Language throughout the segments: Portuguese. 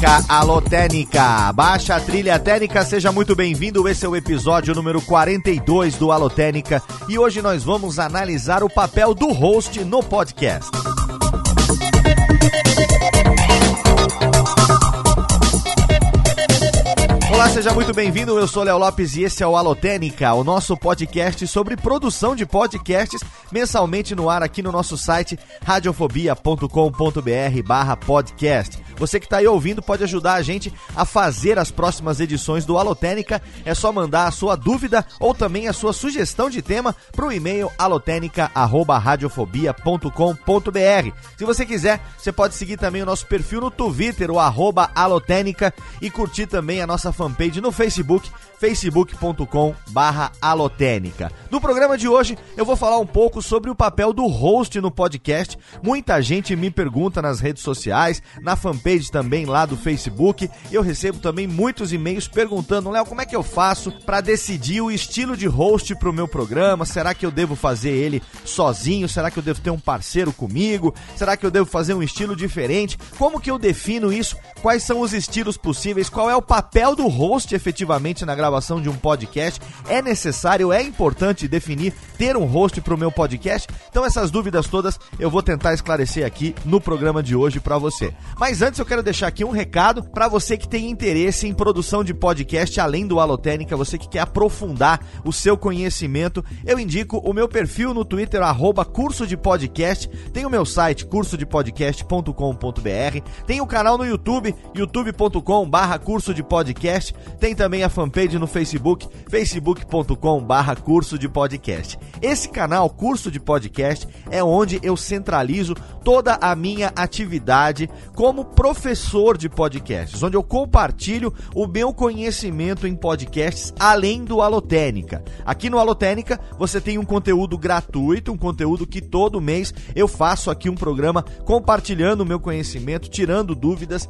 Técnica, Técnica, baixa a trilha técnica, seja muito bem-vindo. Esse é o episódio número 42 do Alô Técnica e hoje nós vamos analisar o papel do host no podcast. Olá, seja muito bem-vindo. Eu sou Léo Lopes e esse é o Alotênica, o nosso podcast sobre produção de podcasts, mensalmente no ar aqui no nosso site radiofobia.com.br/podcast. Você que está aí ouvindo pode ajudar a gente a fazer as próximas edições do Alotênica. É só mandar a sua dúvida ou também a sua sugestão de tema para o e-mail alotênica@radiofobia.com.br. Se você quiser, você pode seguir também o nosso perfil no Twitter, o arroba Alotênica, e curtir também a nossa fanpage no Facebook, facebook.com barra alotênica. No programa de hoje, eu vou falar um pouco sobre o papel do host no podcast. Muita gente me pergunta nas redes sociais, na fanpage também lá do Facebook. Eu recebo também muitos e-mails perguntando, Léo, como é que eu faço para decidir o estilo de host para o meu programa? Será que eu devo fazer ele sozinho? Será que eu devo ter um parceiro comigo? Será que eu devo fazer um estilo diferente? Como que eu defino isso? Quais são os estilos possíveis? Qual é o papel do host efetivamente na gravação de um podcast? É necessário, é importante definir ter um host para o meu podcast? Então essas dúvidas todas eu vou tentar esclarecer aqui no programa de hoje para você. Mas antes eu quero deixar aqui um recado para você que tem interesse em produção de podcast além do Alotênica, você que quer aprofundar o seu conhecimento, eu indico o meu perfil no Twitter, arroba curso de podcast, tem o meu site cursodepodcast.com.br, tem o canal no YouTube, youtube.com barra curso de podcast, tem também a fanpage no Facebook, facebook.com barra curso de podcast. Esse canal, Curso de Podcast, é onde eu centralizo toda a minha atividade como professor de podcasts, onde eu compartilho o meu conhecimento em podcasts além do Alotênica. Aqui no Alotênica você tem um conteúdo gratuito, um conteúdo que todo mês eu faço aqui um programa compartilhando o meu conhecimento, tirando dúvidas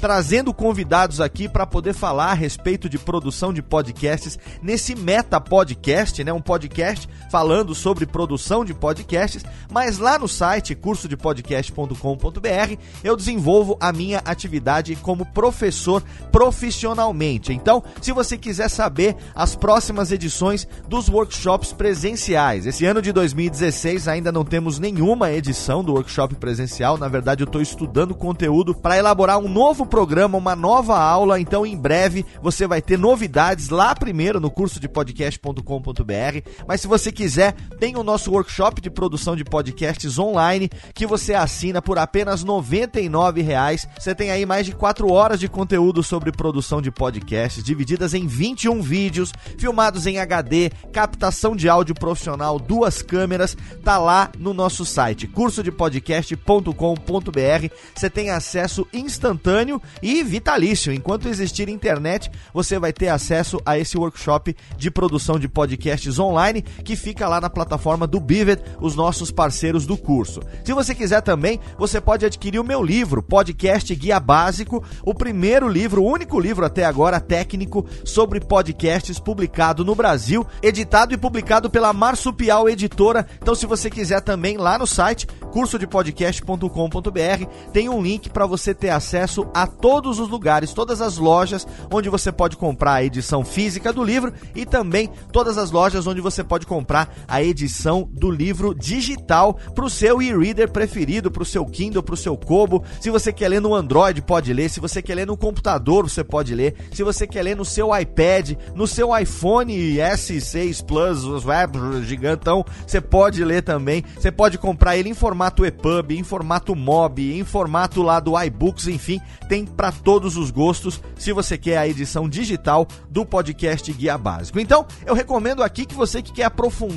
trazendo convidados aqui para poder falar a respeito de produção de podcasts nesse Meta Podcast, né? Um podcast falando sobre produção de podcasts, mas lá no site cursodepodcast.com.br eu desenvolvo a minha atividade como professor profissionalmente. Então, se você quiser saber as próximas edições dos workshops presenciais, esse ano de 2016 ainda não temos nenhuma edição do workshop presencial, na verdade eu estou estudando conteúdo para elaborar um novo programa, uma nova aula, então em breve você vai ter novidades lá primeiro no curso de podcast.com.br. Mas se você quiser, tem o nosso workshop de produção de podcasts online que você assina por apenas 99 reais. Você tem aí mais de 4 horas de conteúdo sobre produção de podcasts, divididas em 21 vídeos, filmados em HD, captação de áudio profissional, duas câmeras, tá lá no nosso site, cursodepodcast.com.br. Você tem acesso instantâneo e vitalício. Enquanto existir internet, você vai ter acesso a esse workshop de produção de podcasts online que fica lá na plataforma do Bivet, os nossos parceiros do curso. Se você quiser também, você pode adquirir o meu livro, Podcast Guia Básico, o primeiro livro, o único livro até agora técnico sobre podcasts publicado no Brasil, editado e publicado pela Marsupial Editora. Então, se você quiser também lá no site cursodepodcast.com.br, tem um link para você ter acesso a todos os lugares, todas as lojas onde você pode comprar a edição física do livro e também todas as lojas onde você pode comprar a edição do livro digital para o seu e-reader preferido, para o seu Kindle, para o seu Kobo. Se você quer ler no Android, pode ler. Se você quer ler no computador, você pode ler. Se você quer ler no seu iPad, no seu iPhone S6 Plus, os web gigantão, você pode ler também. Você pode comprar ele em formato EPUB, em formato MOB, em formato lá do iBooks, enfim, tem para todos os gostos, se você quer a edição digital do podcast Guia Básico. Então, eu recomendo aqui que você que quer aprofundar,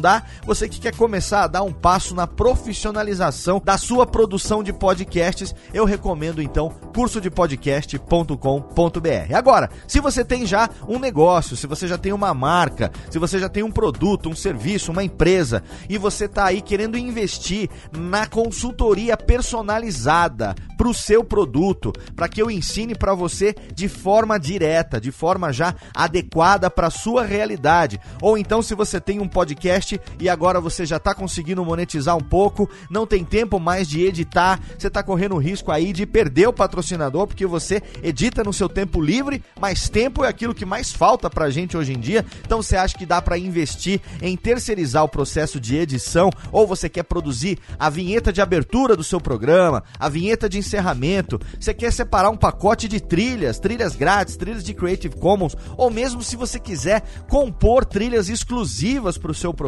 você que quer começar a dar um passo na profissionalização da sua produção de podcasts, eu recomendo então cursodepodcast.com.br. Agora, se você tem já um negócio, se você já tem uma marca, se você já tem um produto, um serviço, uma empresa e você está aí querendo investir na consultoria personalizada para o seu produto, para que eu ensine para você de forma direta, de forma já adequada para sua realidade. Ou então se você tem um podcast e agora você já está conseguindo monetizar um pouco, não tem tempo mais de editar, você está correndo o risco aí de perder o patrocinador porque você edita no seu tempo livre, mas tempo é aquilo que mais falta para a gente hoje em dia. Então você acha que dá para investir em terceirizar o processo de edição? Ou você quer produzir a vinheta de abertura do seu programa, a vinheta de encerramento, você quer separar um pacote de trilhas, trilhas grátis, trilhas de Creative Commons, ou mesmo se você quiser compor trilhas exclusivas para o seu programa,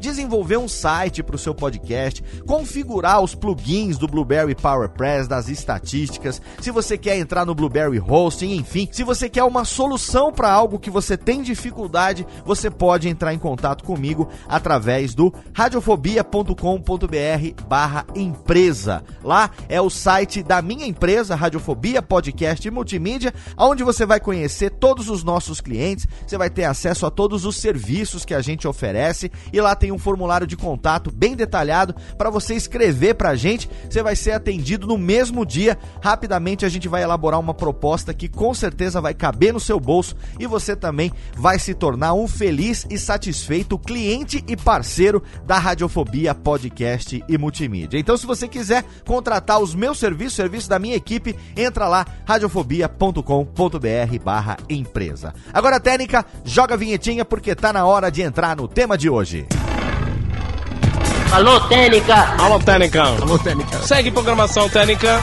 desenvolver um site para o seu podcast, configurar os plugins do Blueberry PowerPress, das estatísticas, se você quer entrar no Blueberry Hosting, enfim, se você quer uma solução para algo que você tem dificuldade, você pode entrar em contato comigo através do radiofobia.com.br/empresa. Lá é o site da minha empresa, Radiofobia Podcast e Multimídia, onde você vai conhecer todos os nossos clientes, você vai ter acesso a todos os serviços que a gente oferece e lá tem um formulário de contato bem detalhado para você escrever para a gente. Você vai ser atendido no mesmo dia. Rapidamente a gente vai elaborar uma proposta que com certeza vai caber no seu bolso e você também vai se tornar um feliz e satisfeito cliente e parceiro da Radiofobia Podcast e Multimídia. Então, se você quiser contratar os meus serviços, serviço, da minha equipe, entra lá, radiofobia.com.br barra empresa. Agora, técnica, joga a vinhetinha porque tá na hora de entrar no tema de hoje. Alô, Técnica! Alô, Técnica! Alô, Técnica! Segue programação Técnica!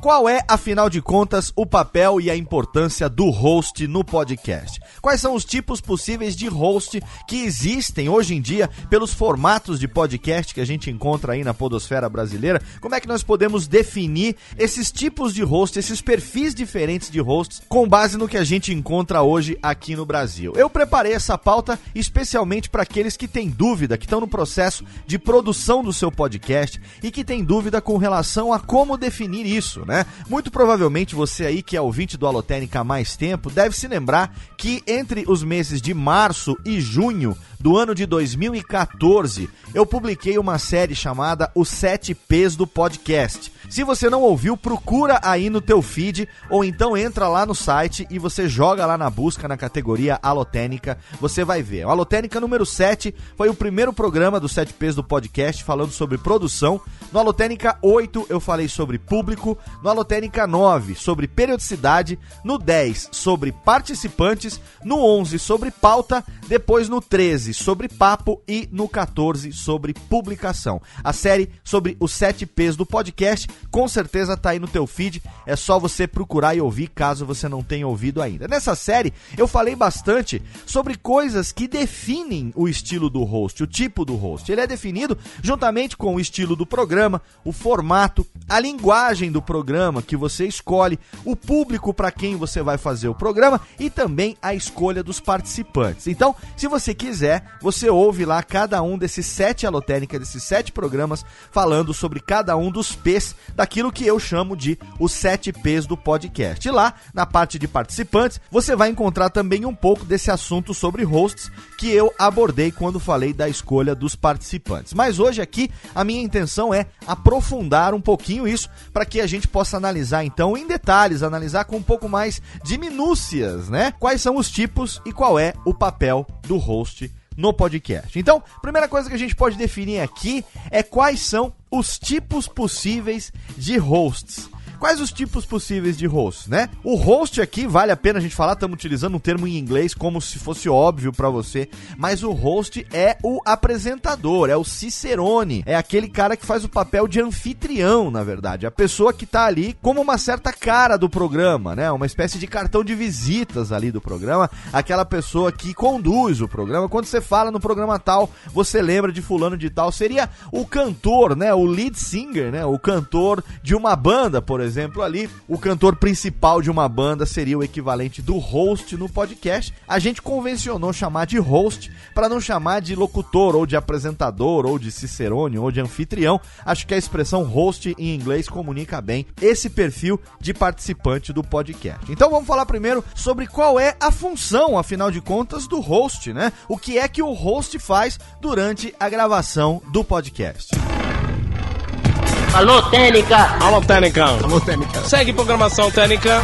Qual é, afinal de contas, o papel e a importância do host no podcast? Quais são os tipos possíveis de host que existem hoje em dia pelos formatos de podcast que a gente encontra aí na podosfera brasileira? Como é que nós podemos definir esses tipos de host, esses perfis diferentes de hosts com base no que a gente encontra hoje aqui no Brasil? Eu preparei essa pauta especialmente para aqueles que têm dúvida, que estão no processo de produção do seu podcast e que têm dúvida com relação a como definir isso, né? né? Muito provavelmente você aí que é ouvinte do Alotênica há mais tempo deve se lembrar que entre os meses de março e junho do ano de 2014, eu publiquei uma série chamada Os 7 P's do Podcast. Se você não ouviu, procura aí no teu feed ou então entra lá no site e você joga lá na busca na categoria Alotênica, você vai ver. O Alotênica número 7 foi o primeiro programa dos 7 P's do podcast falando sobre produção. No Alotênica 8 eu falei sobre público, no Alotênica 9 sobre periodicidade, no 10 sobre participantes, no 11 sobre pauta, depois no 13 sobre papo e no 14 sobre publicação. A série sobre os 7 P's do podcast com certeza tá aí no teu feed, é só você procurar e ouvir caso você não tenha ouvido ainda. Nessa série eu falei bastante sobre coisas que definem o estilo do host, o tipo do host. Ele é definido juntamente com o estilo do programa, o formato, a linguagem do programa que você escolhe, o público para quem você vai fazer o programa e também a escolha dos participantes. Então, se você quiser, você ouve lá cada um desses sete alotéricas, desses sete programas, falando sobre cada um dos P's daquilo que eu chamo de os 7 P's do podcast. E lá, na parte de participantes, você vai encontrar também um pouco desse assunto sobre hosts que eu abordei quando falei da escolha dos participantes. Mas hoje aqui a minha intenção é aprofundar um pouquinho isso para que a gente possa analisar então em detalhes, analisar com um pouco mais de minúcias, né? Quais são os tipos e qual é o papel do host no podcast. Então, primeira coisa que a gente pode definir aqui é quais são os tipos possíveis de hosts. Quais os tipos possíveis de host, né? O host aqui, vale a pena a gente falar, estamos utilizando um termo em inglês como se fosse óbvio para você, mas o host é o apresentador, é o cicerone, é aquele cara que faz o papel de anfitrião, na verdade, a pessoa que tá ali como uma certa cara do programa, né? Uma espécie de cartão de visitas ali do programa, aquela pessoa que conduz o programa. Quando você fala no programa tal, você lembra de fulano de tal, seria o cantor, né? O lead singer, né? O cantor de uma banda, por exemplo exemplo, ali, o cantor principal de uma banda seria o equivalente do host no podcast. A gente convencionou chamar de host para não chamar de locutor ou de apresentador ou de cicerone ou de anfitrião. Acho que a expressão host em inglês comunica bem esse perfil de participante do podcast. Então vamos falar primeiro sobre qual é a função, afinal de contas, do host, né? O que é que o host faz durante a gravação do podcast. Alô, Técnica! Alô, Técnica! Alô, Técnica! Segue programação Técnica!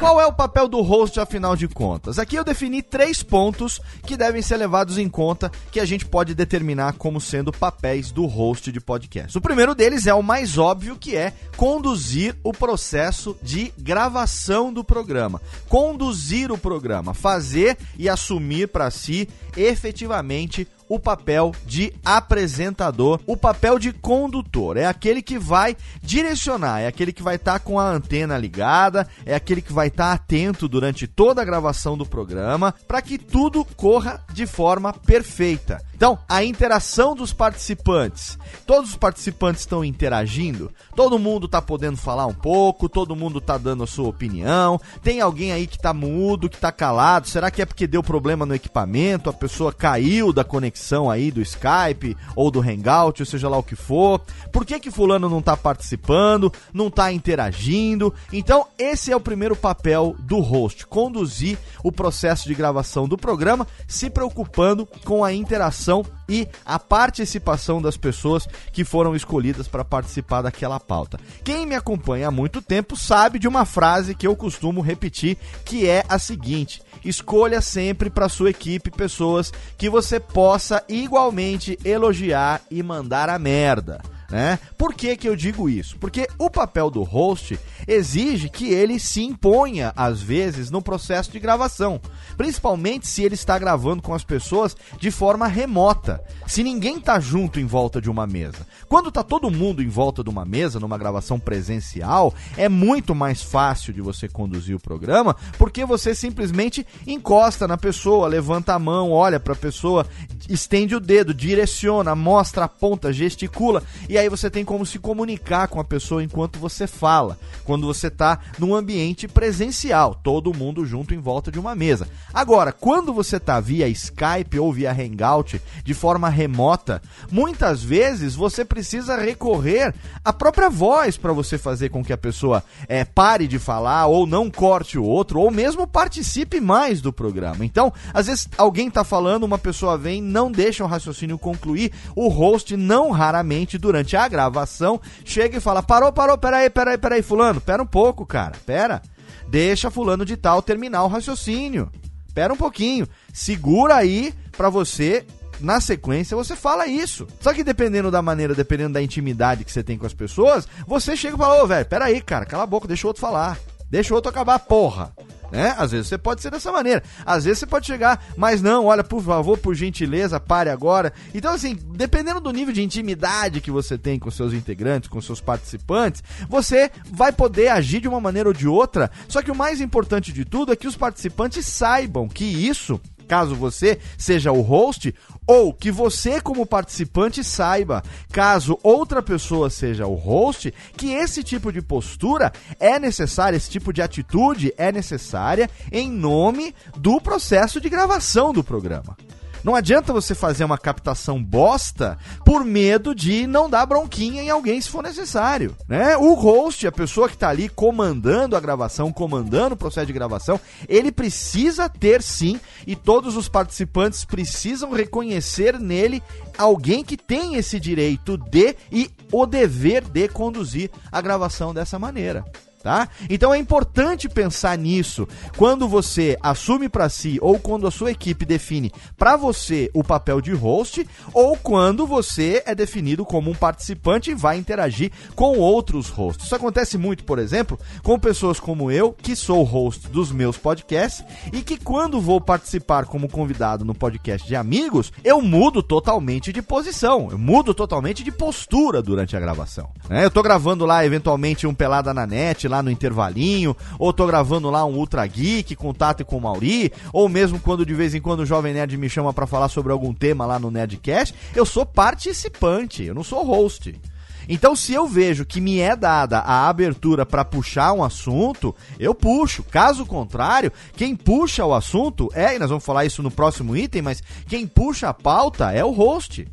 Qual é o papel do host, afinal de contas? Aqui eu defini três pontos que devem ser levados em conta que a gente pode determinar como sendo papéis do host de podcast. O primeiro deles é o mais óbvio, que é conduzir o processo de gravação do programa. Conduzir o programa, fazer e assumir para si efetivamente o papel de apresentador, o papel de condutor. É aquele que vai direcionar, é aquele que vai estar tá com a antena ligada, é aquele que vai estar tá atento durante toda a gravação do programa para que tudo corra de forma perfeita. Então, a interação dos participantes. Todos os participantes estão interagindo, todo mundo está podendo falar um pouco, todo mundo está dando a sua opinião. Tem alguém aí que está mudo, que está calado? Será que é porque deu problema no equipamento, a pessoa caiu da conexão aí do Skype ou do Hangout, ou seja lá o que for? Por que que fulano não está participando, não está interagindo? Então, esse é o primeiro papel do host, conduzir o processo de gravação do programa, se preocupando com a interação e a participação das pessoas que foram escolhidas para participar daquela pauta. Quem me acompanha há muito tempo sabe de uma frase que eu costumo repetir, que é a seguinte: escolha sempre para sua equipe pessoas que você possa igualmente elogiar e mandar a merda. Né? Por que, que eu digo isso? Porque o papel do host exige que ele se imponha, às vezes, no processo de gravação. Principalmente se ele está gravando com as pessoas de forma remota. Se ninguém está junto em volta de uma mesa. Quando está todo mundo em volta de uma mesa, numa gravação presencial, é muito mais fácil de você conduzir o programa, porque você simplesmente encosta na pessoa, levanta a mão, olha para a pessoa, estende o dedo, direciona, mostra, aponta, gesticula, e aí você tem como se comunicar com a pessoa enquanto você fala. Quando você está num ambiente presencial, todo mundo junto em volta de uma mesa. Agora, quando você está via Skype ou via Hangout de forma remota, muitas vezes você precisa recorrer à própria voz para você fazer com que a pessoa é, pare de falar ou não corte o outro ou mesmo participe mais do programa. Então, às vezes alguém está falando, uma pessoa vem, não deixa o raciocínio concluir, o host não raramente durante a gravação chega e fala: "Parou, parou, peraí, peraí, peraí, fulano, pera um pouco, cara. Pera. Deixa fulano de tal terminar o raciocínio. Pera um pouquinho. Segura aí para você na sequência você fala isso. Só que dependendo da maneira, dependendo da intimidade que você tem com as pessoas, você chega e fala, ô, velho, peraí, cara, cala a boca, deixa o outro falar. Deixa o outro acabar, porra. Né? Às vezes você pode ser dessa maneira. Às vezes você pode chegar, mas não, olha, por favor, por gentileza, pare agora. Então, assim, dependendo do nível de intimidade que você tem com seus integrantes, com seus participantes, você vai poder agir de uma maneira ou de outra. Só que o mais importante de tudo é que os participantes saibam que isso caso você seja o host, ou que você, como participante, saiba, caso outra pessoa seja o host, que esse tipo de postura é necessária, esse tipo de atitude é necessária em nome do processo de gravação do programa. Não adianta você fazer uma captação bosta por medo de não dar bronquinha em alguém se for necessário, né? O host, a pessoa que está ali comandando a gravação, comandando o processo de gravação, ele precisa ter sim e todos os participantes precisam reconhecer nele alguém que tem esse direito de e o dever de conduzir a gravação dessa maneira tá? Então é importante pensar nisso quando você assume para si ou quando a sua equipe define para você o papel de host ou quando você é definido como um participante e vai interagir com outros hosts. Isso acontece muito, por exemplo, com pessoas como eu, que sou host dos meus podcasts e que quando vou participar como convidado no podcast de amigos, eu mudo totalmente de posição, eu mudo totalmente de postura durante a gravação. Né? Eu tô gravando lá eventualmente um pelada na net lá no intervalinho, ou tô gravando lá um Ultra Geek com o Tato e com o Mauri, ou mesmo quando de vez em quando o Jovem Nerd me chama para falar sobre algum tema lá no Nerdcast, eu sou participante, eu não sou host. Então, se eu vejo que me é dada a abertura para puxar um assunto, eu puxo. Caso contrário, quem puxa o assunto é, e nós vamos falar isso no próximo item, mas quem puxa a pauta é o host.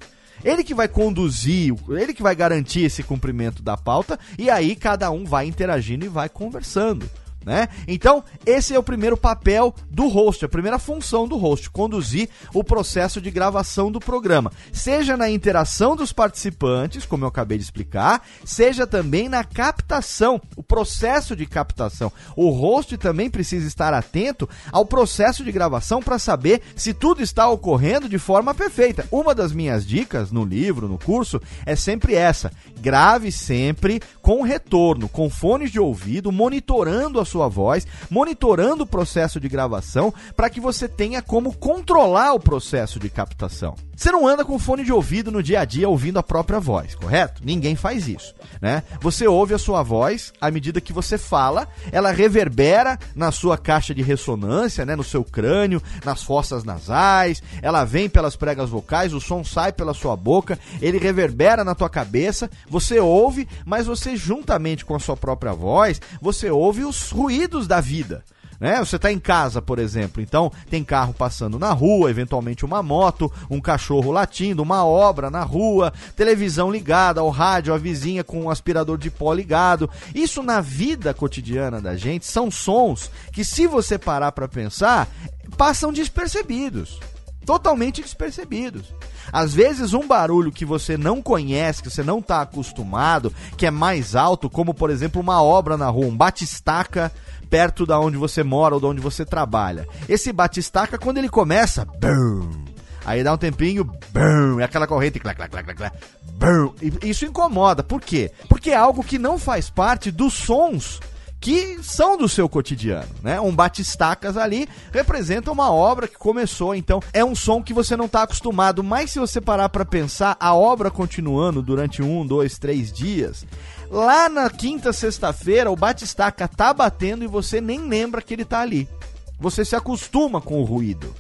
Ele que vai conduzir, ele que vai garantir esse cumprimento da pauta, e aí cada um vai interagindo e vai conversando né? Então, esse é o primeiro papel do host, a primeira função do host, conduzir o processo de gravação do programa, seja na interação dos participantes, como eu acabei de explicar, seja também na captação, o processo de captação. O host também precisa estar atento ao processo de gravação para saber se tudo está ocorrendo de forma perfeita. Uma das minhas dicas no livro, no curso, é sempre essa: grave sempre com retorno, com fones de ouvido, monitorando a sua voz, monitorando o processo de gravação para que você tenha como controlar o processo de captação. Você não anda com fone de ouvido no dia a dia ouvindo a própria voz, correto? Ninguém faz isso, né? Você ouve a sua voz à medida que você fala, ela reverbera na sua caixa de ressonância, né, no seu crânio, nas fossas nasais, ela vem pelas pregas vocais, o som sai pela sua boca, ele reverbera na tua cabeça, você ouve, mas você juntamente com a sua própria voz, você ouve os ruídos da vida. Né? Você está em casa, por exemplo, então tem carro passando na rua, eventualmente uma moto, um cachorro latindo, uma obra na rua, televisão ligada, ao rádio, a vizinha com um aspirador de pó ligado. Isso na vida cotidiana da gente são sons que, se você parar para pensar, passam despercebidos totalmente despercebidos. Às vezes, um barulho que você não conhece, que você não está acostumado, que é mais alto, como por exemplo uma obra na rua, um batistaca perto da onde você mora ou de onde você trabalha. Esse batistaca, quando ele começa, bum, aí dá um tempinho, bum, é aquela corrente, clac, clac, clac, clac, bum, isso incomoda. Por quê? Porque é algo que não faz parte dos sons que são do seu cotidiano, né? Um batistacas ali representa uma obra que começou, então é um som que você não está acostumado, mas se você parar para pensar, a obra continuando durante um, dois, três dias, Lá na quinta, sexta-feira, o batistaca tá batendo e você nem lembra que ele tá ali. Você se acostuma com o ruído.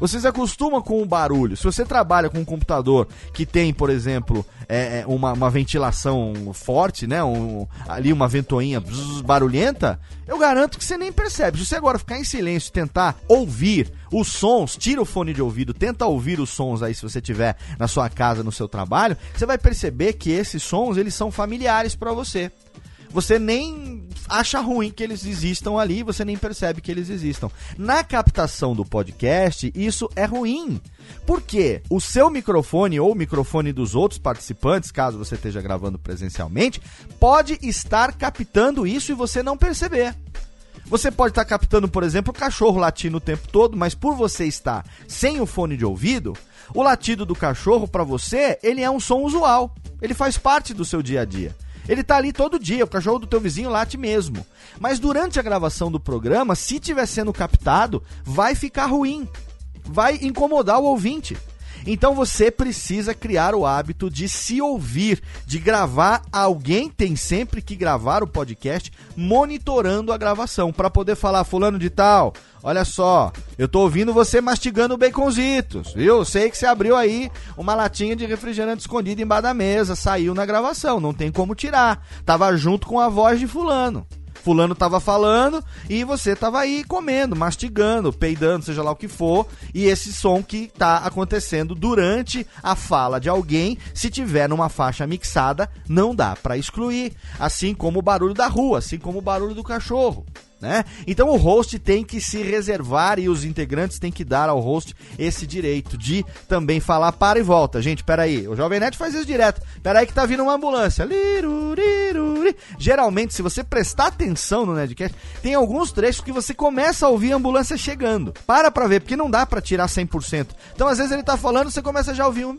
Você se acostuma com o barulho. Se você trabalha com um computador que tem, por exemplo, é, é uma, uma, ventilação forte, né? Um, ali uma ventoinha barulhenta, eu garanto que você nem percebe. Se você agora ficar em silêncio e tentar ouvir os sons, tira o fone de ouvido, tenta ouvir os sons aí se você tiver na sua casa, no seu trabalho, você vai perceber que esses sons eles são familiares para você você nem acha ruim que eles existam ali, você nem percebe que eles existam. Na captação do podcast, isso é ruim. Porque o seu microfone ou o microfone dos outros participantes, caso você esteja gravando presencialmente, pode estar captando isso e você não perceber. Você pode estar captando, por exemplo, o cachorro latindo o tempo todo, mas por você estar sem o fone de ouvido, o latido do cachorro para você, ele é um som usual. Ele faz parte do seu dia a dia. Ele tá ali todo dia, o cachorro do teu vizinho late mesmo. Mas durante a gravação do programa, se tiver sendo captado, vai ficar ruim. Vai incomodar o ouvinte. Então você precisa criar o hábito de se ouvir, de gravar. Alguém tem sempre que gravar o podcast monitorando a gravação para poder falar fulano de tal. Olha só, eu tô ouvindo você mastigando baconzitos, viu? Sei que você abriu aí uma latinha de refrigerante escondida embaixo da mesa, saiu na gravação, não tem como tirar. Tava junto com a voz de fulano fulano tava falando e você tava aí comendo, mastigando, peidando, seja lá o que for, e esse som que tá acontecendo durante a fala de alguém, se tiver numa faixa mixada, não dá para excluir, assim como o barulho da rua, assim como o barulho do cachorro né? Então o host tem que se reservar e os integrantes têm que dar ao host esse direito de também falar para e volta. Gente, peraí, o Jovem Nerd faz isso direto. Peraí que tá vindo uma ambulância. Geralmente, se você prestar atenção no Nerdcast, tem alguns trechos que você começa a ouvir a ambulância chegando. Para pra ver, porque não dá para tirar 100%. Então, às vezes ele tá falando, você começa já a ouvir um...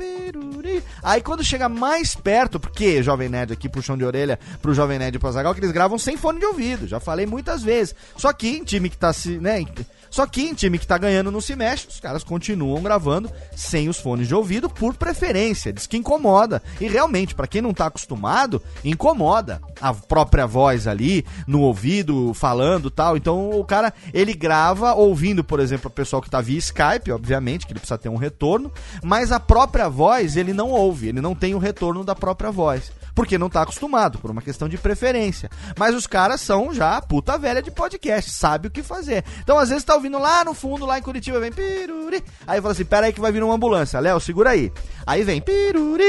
Aí quando chega mais perto, porque Jovem Nerd aqui, puxão de orelha pro Jovem Nerd e pro Azagal, que eles gravam sem fone de ouvido. Já falei muitas vezes. Só que em time que tá se, né, Só que em time que tá ganhando não se mexe, os caras continuam gravando sem os fones de ouvido por preferência. Diz que incomoda. E realmente, para quem não tá acostumado, incomoda a própria voz ali no ouvido, falando tal. Então o cara, ele grava ouvindo, por exemplo, o pessoal que tá via Skype, obviamente, que ele precisa ter um retorno, mas a própria voz ele não ouve, ele não tem o retorno da própria voz porque não tá acostumado, por uma questão de preferência. Mas os caras são já puta velha de podcast, sabe o que fazer. Então, às vezes, tá ouvindo lá no fundo, lá em Curitiba, vem piruri. Aí fala assim: pera aí que vai vir uma ambulância. Léo, segura aí. Aí vem piruri,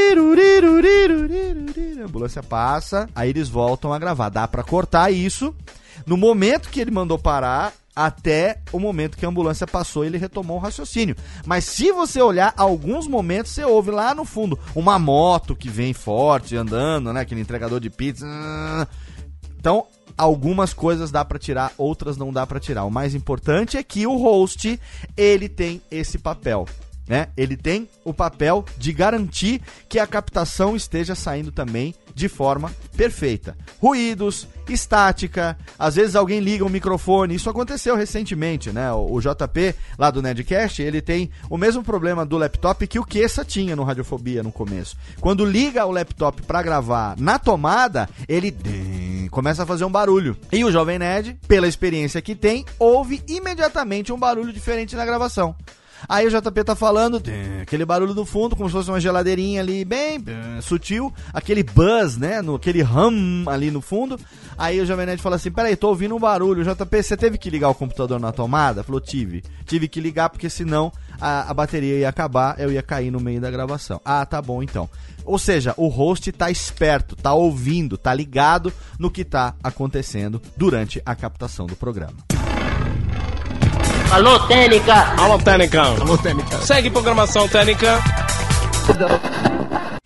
a ambulância passa, aí eles voltam a gravar. Dá para cortar isso. No momento que ele mandou parar, até o momento que a ambulância passou ele retomou o raciocínio. Mas se você olhar, alguns momentos você ouve lá no fundo uma moto que vem forte andando, né? Aquele entregador de pizza. Então, algumas coisas dá para tirar, outras não dá para tirar. O mais importante é que o host, ele tem esse papel. Né? Ele tem o papel de garantir que a captação esteja saindo também de forma perfeita. Ruídos, estática, às vezes alguém liga o microfone, isso aconteceu recentemente, né? O, JP lá do Nedcast, ele tem o mesmo problema do laptop que o Kessa tinha no Radiofobia no começo. Quando liga o laptop para gravar na tomada, ele começa a fazer um barulho. E o Jovem Nerd, pela experiência que tem, ouve imediatamente um barulho diferente na gravação. Aí o JP tá falando, aquele barulho do fundo, como se fosse uma geladeirinha ali, bem sutil, aquele buzz, né? No, aquele hum ali no fundo. Aí o Jovem Nerd fala assim: peraí, tô ouvindo um barulho. JP, você teve que ligar o computador na tomada? Falou: tive. Tive que ligar porque senão a, a bateria ia acabar, eu ia cair no meio da gravação. Ah, tá bom então. Ou seja, o host tá esperto, tá ouvindo, tá ligado no que tá acontecendo durante a captação do programa. Alô, Técnica! Alô, Técnica! Alô, Técnica! Segue programação Técnica!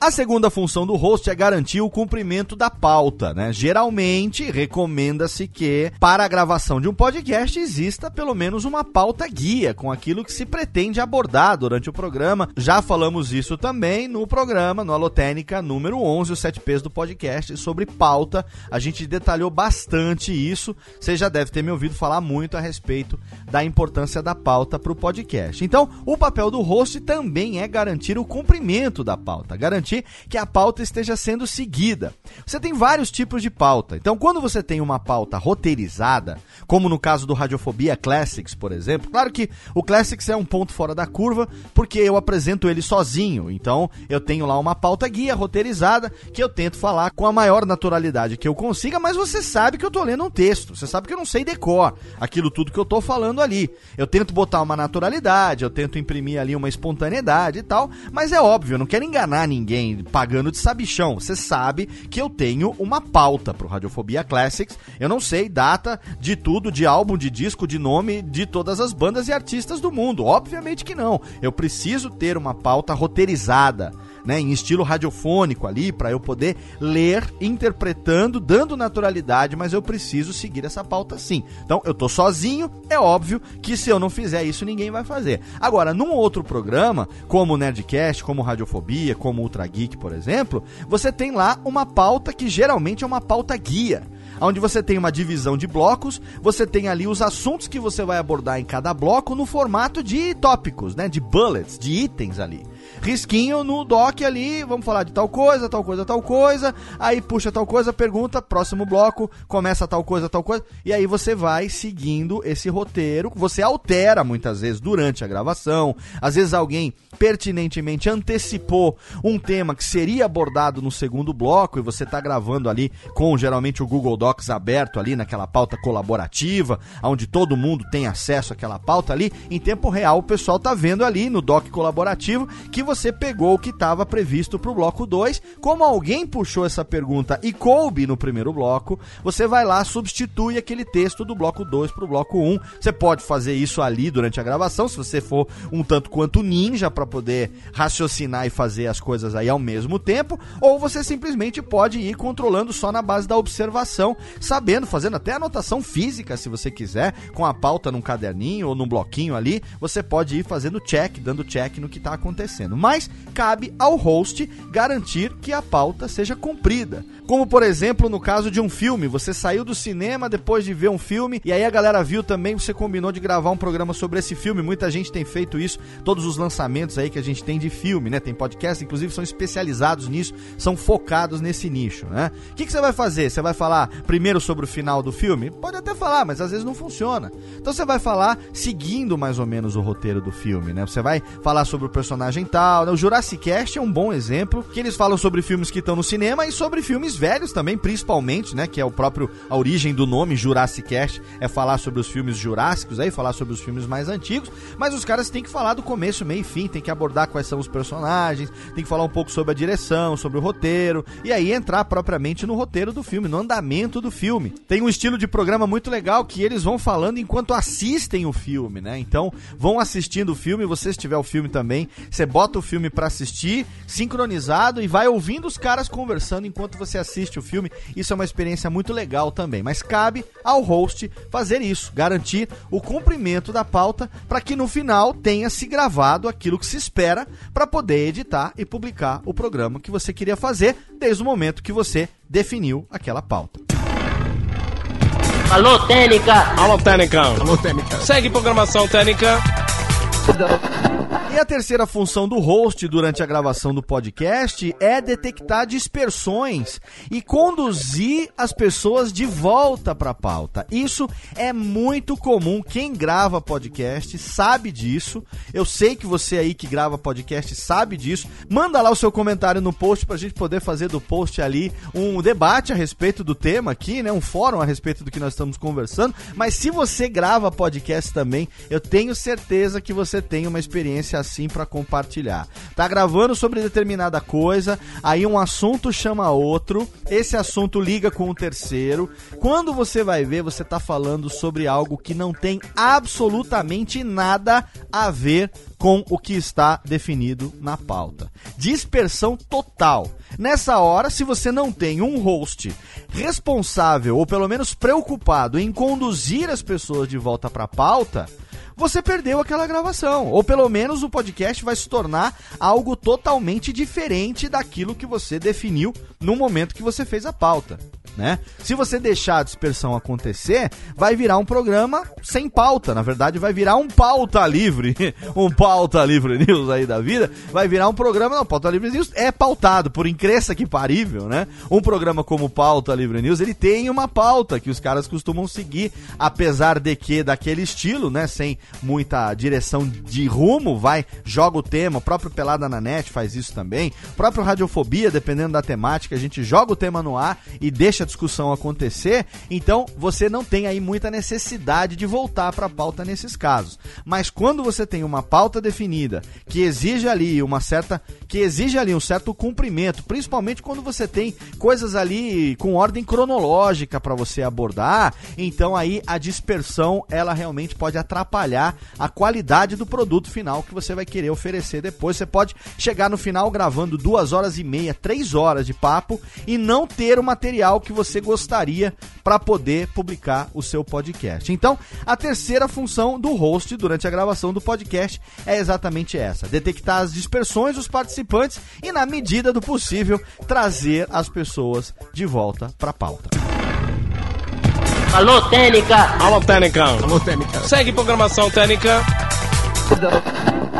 A segunda função do host é garantir o cumprimento da pauta, né? Geralmente, recomenda-se que para a gravação de um podcast exista pelo menos uma pauta guia com aquilo que se pretende abordar durante o programa. Já falamos isso também no programa, no Alotênica número 11, os 7 P's do podcast, sobre pauta. A gente detalhou bastante isso. Você já deve ter me ouvido falar muito a respeito da importância da pauta para o podcast. Então, o papel do host também é garantir o cumprimento da pauta, garantir garantir que a pauta esteja sendo seguida. Você tem vários tipos de pauta. Então, quando você tem uma pauta roteirizada, como no caso do Radiofobia Classics, por exemplo, claro que o Classics é um ponto fora da curva, porque eu apresento ele sozinho. Então, eu tenho lá uma pauta guia roteirizada que eu tento falar com a maior naturalidade que eu consiga, mas você sabe que eu tô lendo um texto. Você sabe que eu não sei decor aquilo tudo que eu tô falando ali. Eu tento botar uma naturalidade, eu tento imprimir ali uma espontaneidade e tal, mas é óbvio, eu não quero enganar ninguém ninguém pagando de sabichão. Você sabe que eu tenho uma pauta pro Radiofobia Classics. Eu não sei data de tudo, de álbum, de disco, de nome de todas as bandas e artistas do mundo. Obviamente que não. Eu preciso ter uma pauta roteirizada né, em estilo radiofônico ali, para eu poder ler, interpretando, dando naturalidade, mas eu preciso seguir essa pauta sim. Então, eu tô sozinho, é óbvio que se eu não fizer isso, ninguém vai fazer. Agora, num outro programa, como o Nerdcast, como Radiofobia, como Ultra Geek, por exemplo, você tem lá uma pauta que geralmente é uma pauta guia onde você tem uma divisão de blocos, você tem ali os assuntos que você vai abordar em cada bloco no formato de tópicos, né, de bullets, de itens ali risquinho no doc ali, vamos falar de tal coisa, tal coisa, tal coisa, aí puxa tal coisa, pergunta, próximo bloco, começa tal coisa, tal coisa, e aí você vai seguindo esse roteiro, você altera muitas vezes durante a gravação, às vezes alguém pertinentemente antecipou um tema que seria abordado no segundo bloco e você está gravando ali com geralmente o Google Docs aberto ali naquela pauta colaborativa, onde todo mundo tem acesso àquela pauta ali, em tempo real o pessoal tá vendo ali no doc colaborativo que você pegou o que estava previsto para o bloco 2. Como alguém puxou essa pergunta e coube no primeiro bloco, você vai lá, substitui aquele texto do bloco 2 para o bloco 1. Um. Você pode fazer isso ali durante a gravação, se você for um tanto quanto ninja para poder raciocinar e fazer as coisas aí ao mesmo tempo, ou você simplesmente pode ir controlando só na base da observação, sabendo, fazendo até anotação física, se você quiser, com a pauta num caderninho ou num bloquinho ali, você pode ir fazendo check, dando check no que está acontecendo acontecendo. Mas cabe ao host garantir que a pauta seja cumprida. Como, por exemplo, no caso de um filme, você saiu do cinema depois de ver um filme e aí a galera viu também, você combinou de gravar um programa sobre esse filme. Muita gente tem feito isso, todos os lançamentos aí que a gente tem de filme, né? Tem podcast, inclusive são especializados nisso, são focados nesse nicho, né? O que, que você vai fazer? Você vai falar primeiro sobre o final do filme? Pode até falar, mas às vezes não funciona. Então você vai falar seguindo mais ou menos o roteiro do filme, né? Você vai falar sobre o personagem tal. Né? O Jurassic Cast é um bom exemplo, que eles falam sobre filmes que estão no cinema e sobre filmes velhos também, principalmente, né? Que é o próprio a origem do nome Jurassic Cast é falar sobre os filmes jurássicos, aí falar sobre os filmes mais antigos, mas os caras têm que falar do começo, meio e fim, tem que abordar quais são os personagens, tem que falar um pouco sobre a direção, sobre o roteiro e aí entrar propriamente no roteiro do filme, no andamento do filme. Tem um estilo de programa muito legal que eles vão falando enquanto assistem o filme, né? Então, vão assistindo o filme, você se tiver o filme também, você bota o filme para assistir, sincronizado e vai ouvindo os caras conversando enquanto você assiste o filme. Isso é uma experiência muito legal também, mas cabe ao host fazer isso, garantir o cumprimento da pauta para que no final tenha se gravado aquilo que se espera para poder editar e publicar o programa que você queria fazer desde o momento que você definiu aquela pauta. Alô, Técnica! Alô, Técnica! Alô, Técnica! Segue programação Técnica! E a terceira função do host durante a gravação do podcast é detectar dispersões e conduzir as pessoas de volta para a pauta. Isso é muito comum. Quem grava podcast sabe disso. Eu sei que você aí que grava podcast sabe disso. Manda lá o seu comentário no post para a gente poder fazer do post ali um debate a respeito do tema aqui, né? Um fórum a respeito do que nós estamos conversando. Mas se você grava podcast também, eu tenho certeza que você tem uma experiência assim para compartilhar. Tá gravando sobre determinada coisa, aí um assunto chama outro, esse assunto liga com o terceiro. Quando você vai ver, você tá falando sobre algo que não tem absolutamente nada a ver com o que está definido na pauta. Dispersão total. Nessa hora, se você não tem um host responsável ou pelo menos preocupado em conduzir as pessoas de volta para a pauta, você perdeu aquela gravação. Ou pelo menos o podcast vai se tornar algo totalmente diferente daquilo que você definiu no momento que você fez a pauta. Né? Se você deixar a dispersão acontecer, vai virar um programa sem pauta. Na verdade, vai virar um pauta livre, um pauta livre news aí da vida. Vai virar um programa, não, pauta livre news é pautado, por incresça que parível, né? Um programa como pauta livre news, ele tem uma pauta que os caras costumam seguir, apesar de que daquele estilo, né? Sem muita direção de rumo, vai, joga o tema, o próprio Pelada na Net faz isso também, o próprio Radiofobia, dependendo da temática, a gente joga o tema no ar e deixa a discussão acontecer, então você não tem aí muita necessidade de voltar para a pauta nesses casos. Mas quando você tem uma pauta definida, que exige ali uma certa, que exige ali um certo cumprimento, principalmente quando você tem coisas ali com ordem cronológica para você abordar, então aí a dispersão ela realmente pode atrapalhar a qualidade do produto final que você vai querer oferecer depois. Você pode chegar no final gravando duas horas e meia, três horas de papo e não ter o material que você gostaria para poder publicar o seu podcast. Então, a terceira função do host durante a gravação do podcast é exatamente essa: detectar as dispersões dos participantes e, na medida do possível, trazer as pessoas de volta para a pauta. Alô, Técnica! Alô, Técnica! Alô, Técnica! Segue programação Técnica!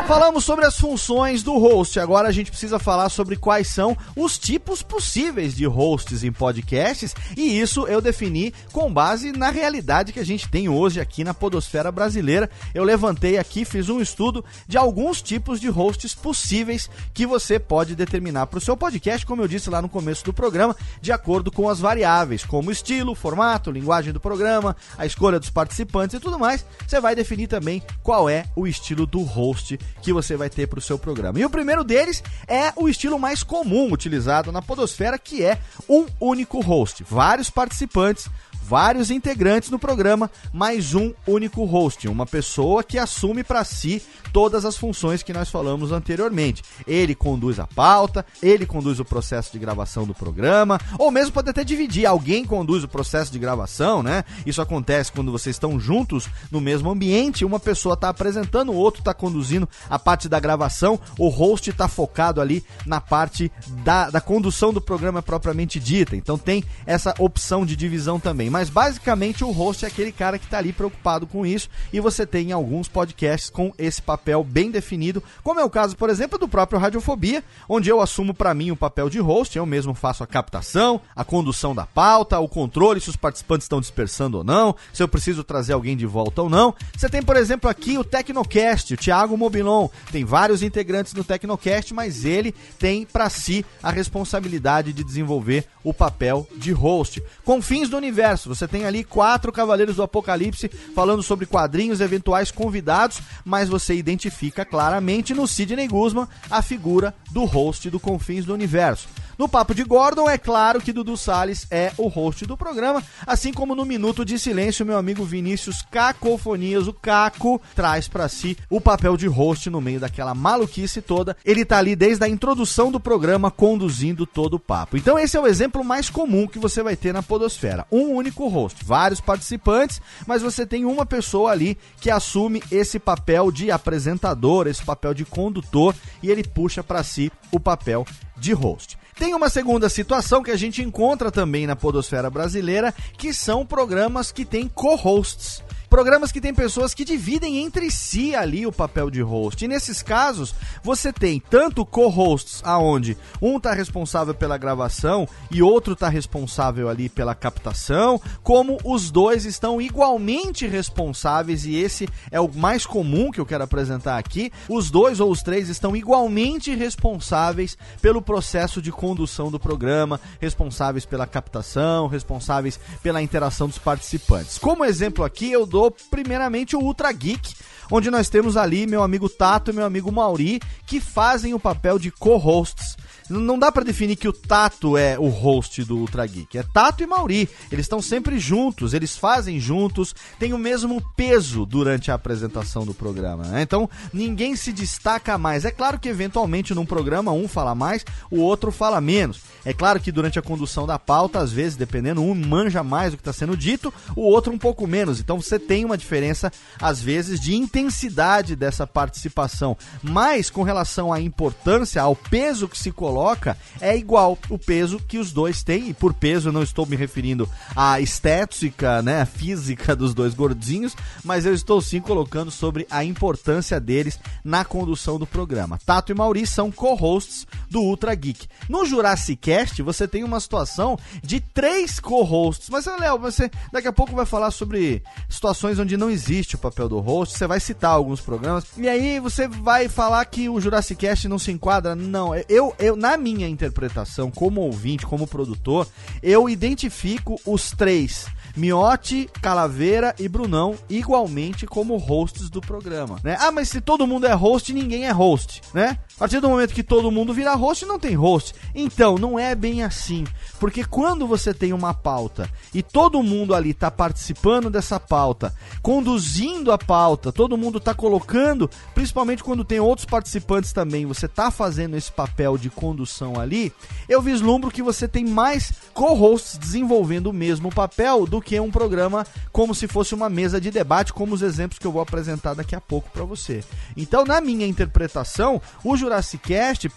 Falamos sobre as funções do host, agora a gente precisa falar sobre quais são os tipos possíveis de hosts em podcasts, e isso eu defini com base na realidade que a gente tem hoje aqui na podosfera brasileira. Eu levantei aqui, fiz um estudo de alguns tipos de hosts possíveis que você pode determinar para o seu podcast, como eu disse lá no começo do programa, de acordo com as variáveis, como estilo, formato, linguagem do programa, a escolha dos participantes e tudo mais. Você vai definir também qual é o estilo do host que você vai ter para o seu programa. E o primeiro deles é o estilo mais comum utilizado na Podosfera, que é um único host. Vários participantes vários integrantes no programa, mais um único host, uma pessoa que assume para si todas as funções que nós falamos anteriormente. Ele conduz a pauta, ele conduz o processo de gravação do programa, ou mesmo pode até dividir, alguém conduz o processo de gravação, né? Isso acontece quando vocês estão juntos no mesmo ambiente, uma pessoa está apresentando, o outro está conduzindo a parte da gravação, o host está focado ali na parte da, da condução do programa propriamente dita. Então tem essa opção de divisão também. Mas basicamente o host é aquele cara que está ali preocupado com isso e você tem alguns podcasts com esse papel bem definido, como é o caso, por exemplo, do próprio Radiofobia, onde eu assumo para mim o papel de host, eu mesmo faço a captação, a condução da pauta, o controle se os participantes estão dispersando ou não, se eu preciso trazer alguém de volta ou não. Você tem, por exemplo, aqui o Tecnocast, o Thiago Mobilon, tem vários integrantes no Tecnocast, mas ele tem para si a responsabilidade de desenvolver o papel de host. Confins do Universo, você tem ali quatro Cavaleiros do Apocalipse falando sobre quadrinhos, eventuais convidados, mas você identifica claramente no Sidney Guzman a figura do host do Confins do Universo. No Papo de Gordon, é claro que Dudu Salles é o host do programa, assim como no Minuto de Silêncio, meu amigo Vinícius Cacofonias, o Caco, traz para si o papel de host no meio daquela maluquice toda. Ele tá ali desde a introdução do programa, conduzindo todo o papo. Então esse é o exemplo mais comum que você vai ter na podosfera. Um único host, vários participantes, mas você tem uma pessoa ali que assume esse papel de apresentador, esse papel de condutor e ele puxa para si o papel de host. Tem uma segunda situação que a gente encontra também na podosfera brasileira, que são programas que têm co-hosts programas que tem pessoas que dividem entre si ali o papel de host. E nesses casos, você tem tanto co-hosts aonde um está responsável pela gravação e outro está responsável ali pela captação, como os dois estão igualmente responsáveis e esse é o mais comum que eu quero apresentar aqui. Os dois ou os três estão igualmente responsáveis pelo processo de condução do programa, responsáveis pela captação, responsáveis pela interação dos participantes. Como exemplo aqui, eu dou primeiramente o Ultra Geek, onde nós temos ali meu amigo Tato e meu amigo Mauri, que fazem o papel de co-hosts não dá para definir que o Tato é o host do Ultra Geek. É Tato e Mauri. Eles estão sempre juntos, eles fazem juntos, têm o mesmo peso durante a apresentação do programa. Né? Então ninguém se destaca mais. É claro que eventualmente num programa um fala mais, o outro fala menos. É claro que durante a condução da pauta, às vezes, dependendo, um manja mais do que está sendo dito, o outro um pouco menos. Então você tem uma diferença, às vezes, de intensidade dessa participação. Mas com relação à importância, ao peso que se coloca coloca é igual o peso que os dois têm. E por peso não estou me referindo à estética, né, a física dos dois gordinhos, mas eu estou sim colocando sobre a importância deles na condução do programa. Tato e Mauri são co-hosts do Ultra Geek. No Jurassic Cast você tem uma situação de três co-hosts. Mas Léo, você daqui a pouco vai falar sobre situações onde não existe o papel do host. Você vai citar alguns programas e aí você vai falar que o Jurassic Cast não se enquadra. Não, eu, eu na minha interpretação, como ouvinte, como produtor, eu identifico os três Miotti, Calaveira e Brunão igualmente como hosts do programa, né? Ah, mas se todo mundo é host, ninguém é host, né? A partir do momento que todo mundo vira host, não tem host. Então, não é bem assim, porque quando você tem uma pauta e todo mundo ali tá participando dessa pauta, conduzindo a pauta, todo mundo tá colocando, principalmente quando tem outros participantes também, você tá fazendo esse papel de condução ali, eu vislumbro que você tem mais co-hosts desenvolvendo o mesmo papel do que um programa como se fosse uma mesa de debate, como os exemplos que eu vou apresentar daqui a pouco para você. Então, na minha interpretação, o Jurassic Cast,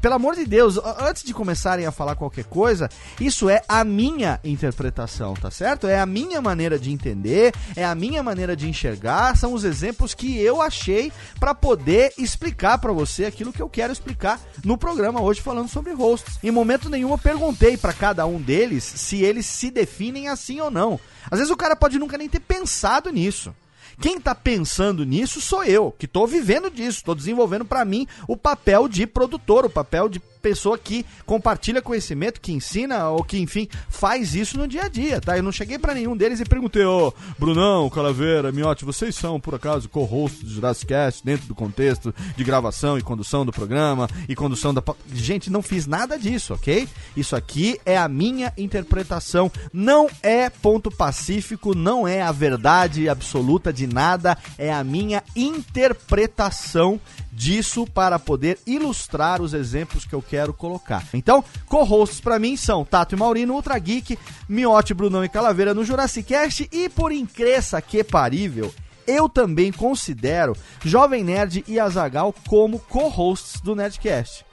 pelo amor de Deus, antes de começarem a falar qualquer coisa, isso é a minha interpretação, tá certo? É a minha maneira de entender, é a minha maneira de enxergar, são os exemplos que eu achei para poder explicar para você aquilo que eu quero explicar no programa hoje falando sobre hosts. Em momento nenhum eu perguntei para cada um deles se eles se definem assim ou ou não. Às vezes o cara pode nunca nem ter pensado nisso. Quem está pensando nisso sou eu, que estou vivendo disso, estou desenvolvendo para mim o papel de produtor, o papel de pessoa que compartilha conhecimento, que ensina ou que, enfim, faz isso no dia a dia, tá? Eu não cheguei para nenhum deles e perguntei, ô, oh, Brunão, Calaveira, Miotti, vocês são, por acaso, co-hosts do Jurassic Cast dentro do contexto de gravação e condução do programa e condução da... Gente, não fiz nada disso, ok? Isso aqui é a minha interpretação, não é ponto pacífico, não é a verdade absoluta de nada, é a minha interpretação disso para poder ilustrar os exemplos que eu quero colocar. Então, co-hosts para mim são Tato e Maurino, Ultra Geek, Miote, Brunão e Calaveira no Jurassic Cast e por incresça que parível, eu também considero Jovem Nerd e Azagal como co-hosts do Nerdcast.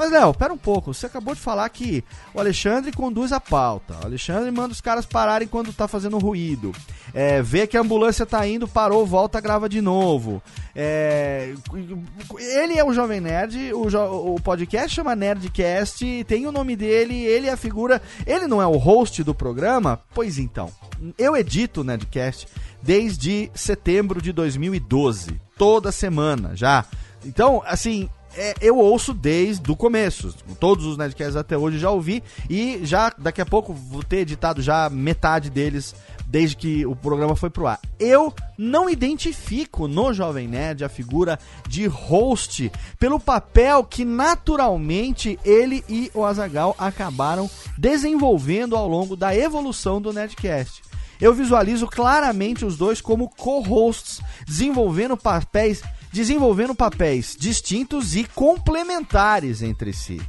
Mas, Léo, pera um pouco. Você acabou de falar que o Alexandre conduz a pauta. O Alexandre manda os caras pararem quando tá fazendo ruído. É, vê que a ambulância tá indo, parou, volta, grava de novo. É, ele é o Jovem Nerd, o, o podcast chama Nerdcast, tem o nome dele, ele é a figura. Ele não é o host do programa? Pois então, eu edito o Nerdcast desde setembro de 2012. Toda semana já. Então, assim, é, eu ouço desde o começo. Todos os Nerdcasts até hoje já ouvi. E já daqui a pouco vou ter editado já metade deles desde que o programa foi pro ar. Eu não identifico no Jovem Nerd a figura de host pelo papel que naturalmente ele e o Azagal acabaram desenvolvendo ao longo da evolução do Nerdcast. Eu visualizo claramente os dois como co-hosts, desenvolvendo papéis desenvolvendo papéis distintos e complementares entre si.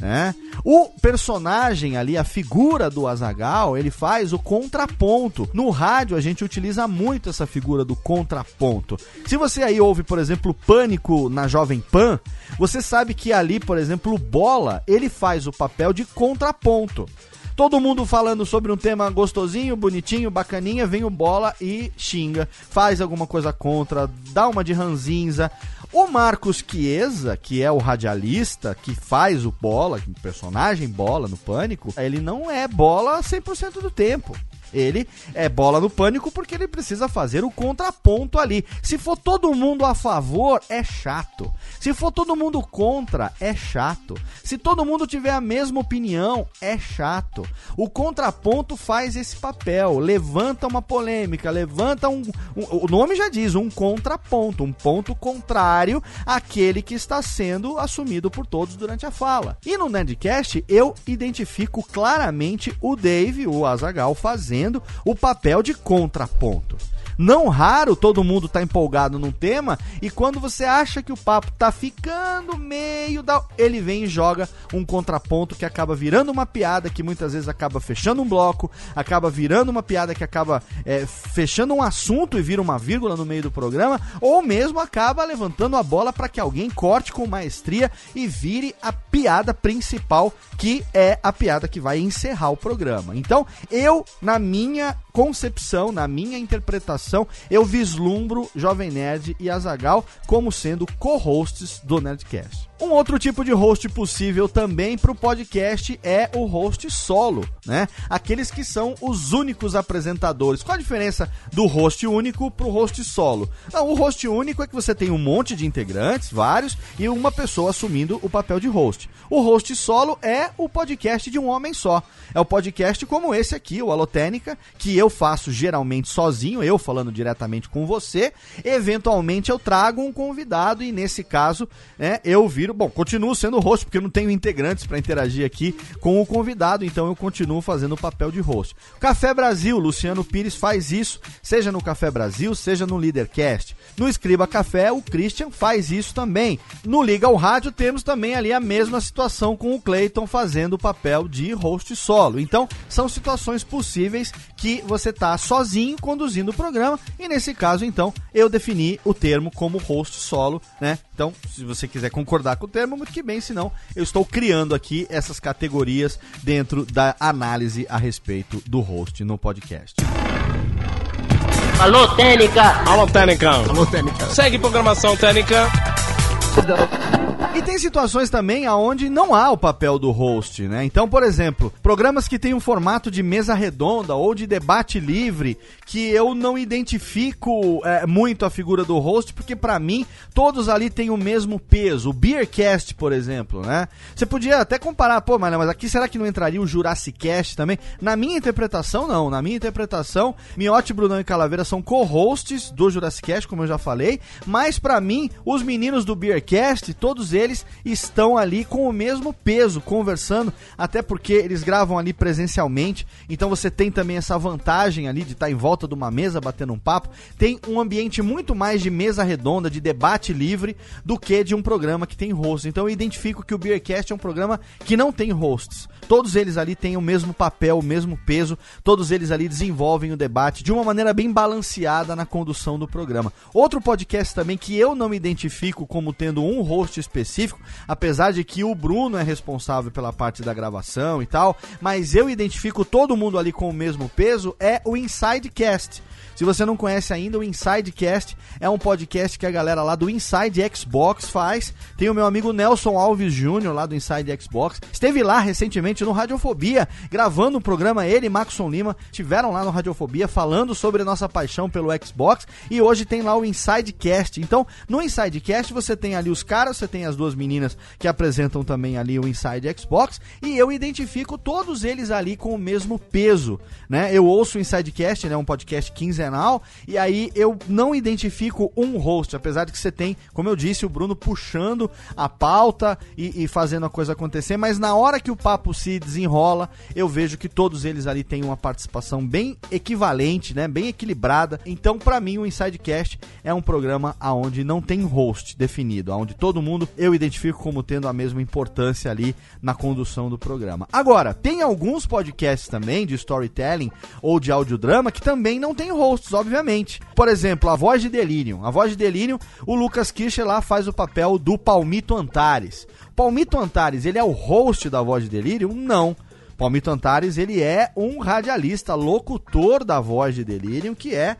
Né? O personagem ali, a figura do Azagal, ele faz o contraponto. No rádio a gente utiliza muito essa figura do contraponto. Se você aí ouve, por exemplo, Pânico na Jovem Pan, você sabe que ali, por exemplo, o Bola, ele faz o papel de contraponto. Todo mundo falando sobre um tema gostosinho, bonitinho, bacaninha, vem o bola e xinga, faz alguma coisa contra, dá uma de ranzinza. O Marcos Chiesa, que é o radialista que faz o bola, o personagem bola no Pânico, ele não é bola 100% do tempo. Ele é bola no pânico porque ele precisa fazer o contraponto ali. Se for todo mundo a favor, é chato. Se for todo mundo contra, é chato. Se todo mundo tiver a mesma opinião, é chato. O contraponto faz esse papel, levanta uma polêmica, levanta um, um o nome já diz, um contraponto, um ponto contrário àquele que está sendo assumido por todos durante a fala. E no Nerdcast eu identifico claramente o Dave, o Azagal fazendo fazendo o papel de contraponto. Não raro todo mundo tá empolgado num tema e quando você acha que o papo tá ficando meio da. Ele vem e joga um contraponto que acaba virando uma piada que muitas vezes acaba fechando um bloco, acaba virando uma piada que acaba é, fechando um assunto e vira uma vírgula no meio do programa, ou mesmo acaba levantando a bola para que alguém corte com maestria e vire a piada principal, que é a piada que vai encerrar o programa. Então, eu, na minha concepção, na minha interpretação, eu vislumbro Jovem Nerd e Azagal como sendo co-hosts do Nerdcast. Um outro tipo de host possível também para o podcast é o host solo, né? Aqueles que são os únicos apresentadores. Qual a diferença do host único para o host solo? Não, o host único é que você tem um monte de integrantes, vários, e uma pessoa assumindo o papel de host. O host solo é o podcast de um homem só. É o podcast como esse aqui, o Alotênica, que eu faço geralmente sozinho, eu falando diretamente com você. Eventualmente eu trago um convidado e nesse caso, né, eu bom, continuo sendo host, porque eu não tenho integrantes para interagir aqui com o convidado, então eu continuo fazendo o papel de host. Café Brasil, Luciano Pires faz isso, seja no Café Brasil, seja no Leadercast. No Escriba Café, o Christian faz isso também. No Liga ao Rádio, temos também ali a mesma situação com o Clayton fazendo o papel de host solo. Então, são situações possíveis que você tá sozinho conduzindo o programa, e nesse caso, então, eu defini o termo como host solo, né? Então, se você quiser concordar com o termo, muito que bem, senão eu estou criando aqui essas categorias dentro da análise a respeito do host no podcast. Alô, Técnica! Alô, Técnica! Alô, Técnica! Segue programação Técnica. E tem situações também aonde não há o papel do host, né? Então, por exemplo, programas que têm um formato de mesa redonda ou de debate livre, que eu não identifico é, muito a figura do host, porque para mim todos ali têm o mesmo peso. O Beercast, por exemplo, né? Você podia até comparar, pô, mas, mas aqui será que não entraria o Jurassic Cast também? Na minha interpretação, não. Na minha interpretação, Miotti, Brunão e Calaveira são co-hosts do Jurassic Cast, como eu já falei, mas para mim, os meninos do Beercast, todos eles estão ali com o mesmo peso, conversando, até porque eles gravam ali presencialmente, então você tem também essa vantagem ali de estar em volta de uma mesa batendo um papo. Tem um ambiente muito mais de mesa redonda, de debate livre, do que de um programa que tem hosts. Então eu identifico que o Beercast é um programa que não tem hosts. Todos eles ali têm o mesmo papel, o mesmo peso, todos eles ali desenvolvem o debate de uma maneira bem balanceada na condução do programa. Outro podcast também que eu não me identifico como tendo um host específico, apesar de que o Bruno é responsável pela parte da gravação e tal, mas eu identifico todo mundo ali com o mesmo peso, é o Insidecast se você não conhece ainda, o Insidecast é um podcast que a galera lá do Inside Xbox faz. Tem o meu amigo Nelson Alves Jr. lá do Inside Xbox. Esteve lá recentemente no Radiofobia, gravando um programa. Ele e Maxon Lima tiveram lá no Radiofobia falando sobre a nossa paixão pelo Xbox. E hoje tem lá o Insidecast. Então, no Insidecast você tem ali os caras, você tem as duas meninas que apresentam também ali o Inside Xbox. E eu identifico todos eles ali com o mesmo peso. Né? Eu ouço o Insidecast, né? um podcast 15 quinzenal, e aí eu não identifico um host, apesar de que você tem, como eu disse, o Bruno puxando a pauta e, e fazendo a coisa acontecer, mas na hora que o papo se desenrola, eu vejo que todos eles ali têm uma participação bem equivalente, né, bem equilibrada. Então, para mim, o Insidecast é um programa aonde não tem host definido, aonde todo mundo eu identifico como tendo a mesma importância ali na condução do programa. Agora, tem alguns podcasts também de storytelling ou de audiodrama que também não tem host obviamente. Por exemplo, a voz de Delirium. A voz de Delirium, o Lucas Kircher lá faz o papel do Palmito Antares. Palmito Antares, ele é o host da voz de Delirium? Não. Palmito Antares, ele é um radialista, locutor da voz de Delirium, que é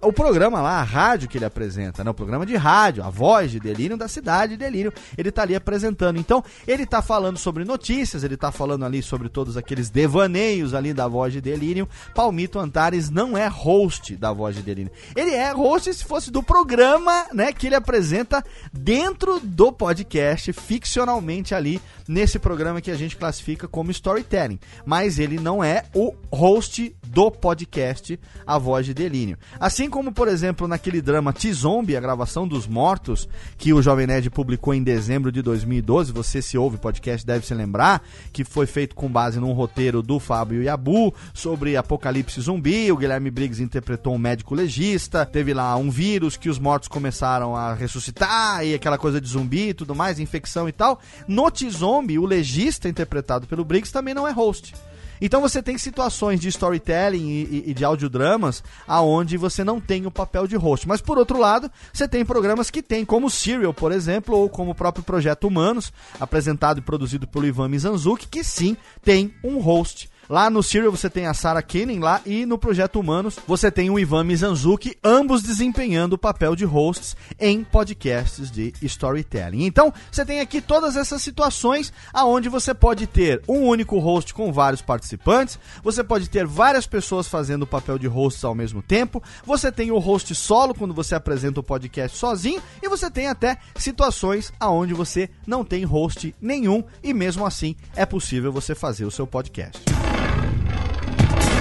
o programa lá, a rádio que ele apresenta, né? O programa de rádio, a voz de Delírio da cidade de Delírio, ele tá ali apresentando. Então, ele tá falando sobre notícias, ele tá falando ali sobre todos aqueles devaneios ali da voz de Delírio. Palmito Antares não é host da voz de Delírio. Ele é host se fosse do programa, né, que ele apresenta dentro do podcast, ficcionalmente ali, nesse programa que a gente classifica como storytelling. Mas ele não é o host do podcast A Voz de Delírio. Assim Assim como, por exemplo, naquele drama T-Zombie, a gravação dos mortos, que o Jovem Nerd publicou em dezembro de 2012, você se ouve podcast deve se lembrar, que foi feito com base num roteiro do Fábio Yabu sobre apocalipse zumbi, o Guilherme Briggs interpretou um médico legista, teve lá um vírus que os mortos começaram a ressuscitar e aquela coisa de zumbi e tudo mais, infecção e tal. No T-Zombie, o legista interpretado pelo Briggs também não é host. Então você tem situações de storytelling e, e, e, de audiodramas aonde você não tem o papel de host. Mas por outro lado, você tem programas que tem, como Serial, por exemplo, ou como o próprio Projeto Humanos, apresentado e produzido pelo Ivan Mizanzuki, que sim tem um host Lá no Serial você tem a Sarah Koenig lá e no Projeto Humanos você tem o Ivan Mizanzuki, ambos desempenhando o papel de hosts em podcasts de storytelling. Então, você tem aqui todas essas situações aonde você pode ter um único host com vários participantes, você pode ter várias pessoas fazendo o papel de hosts ao mesmo tempo, você tem o host solo quando você apresenta o podcast sozinho e você tem até situações aonde você não tem host nenhum e mesmo assim é possível você fazer o seu podcast.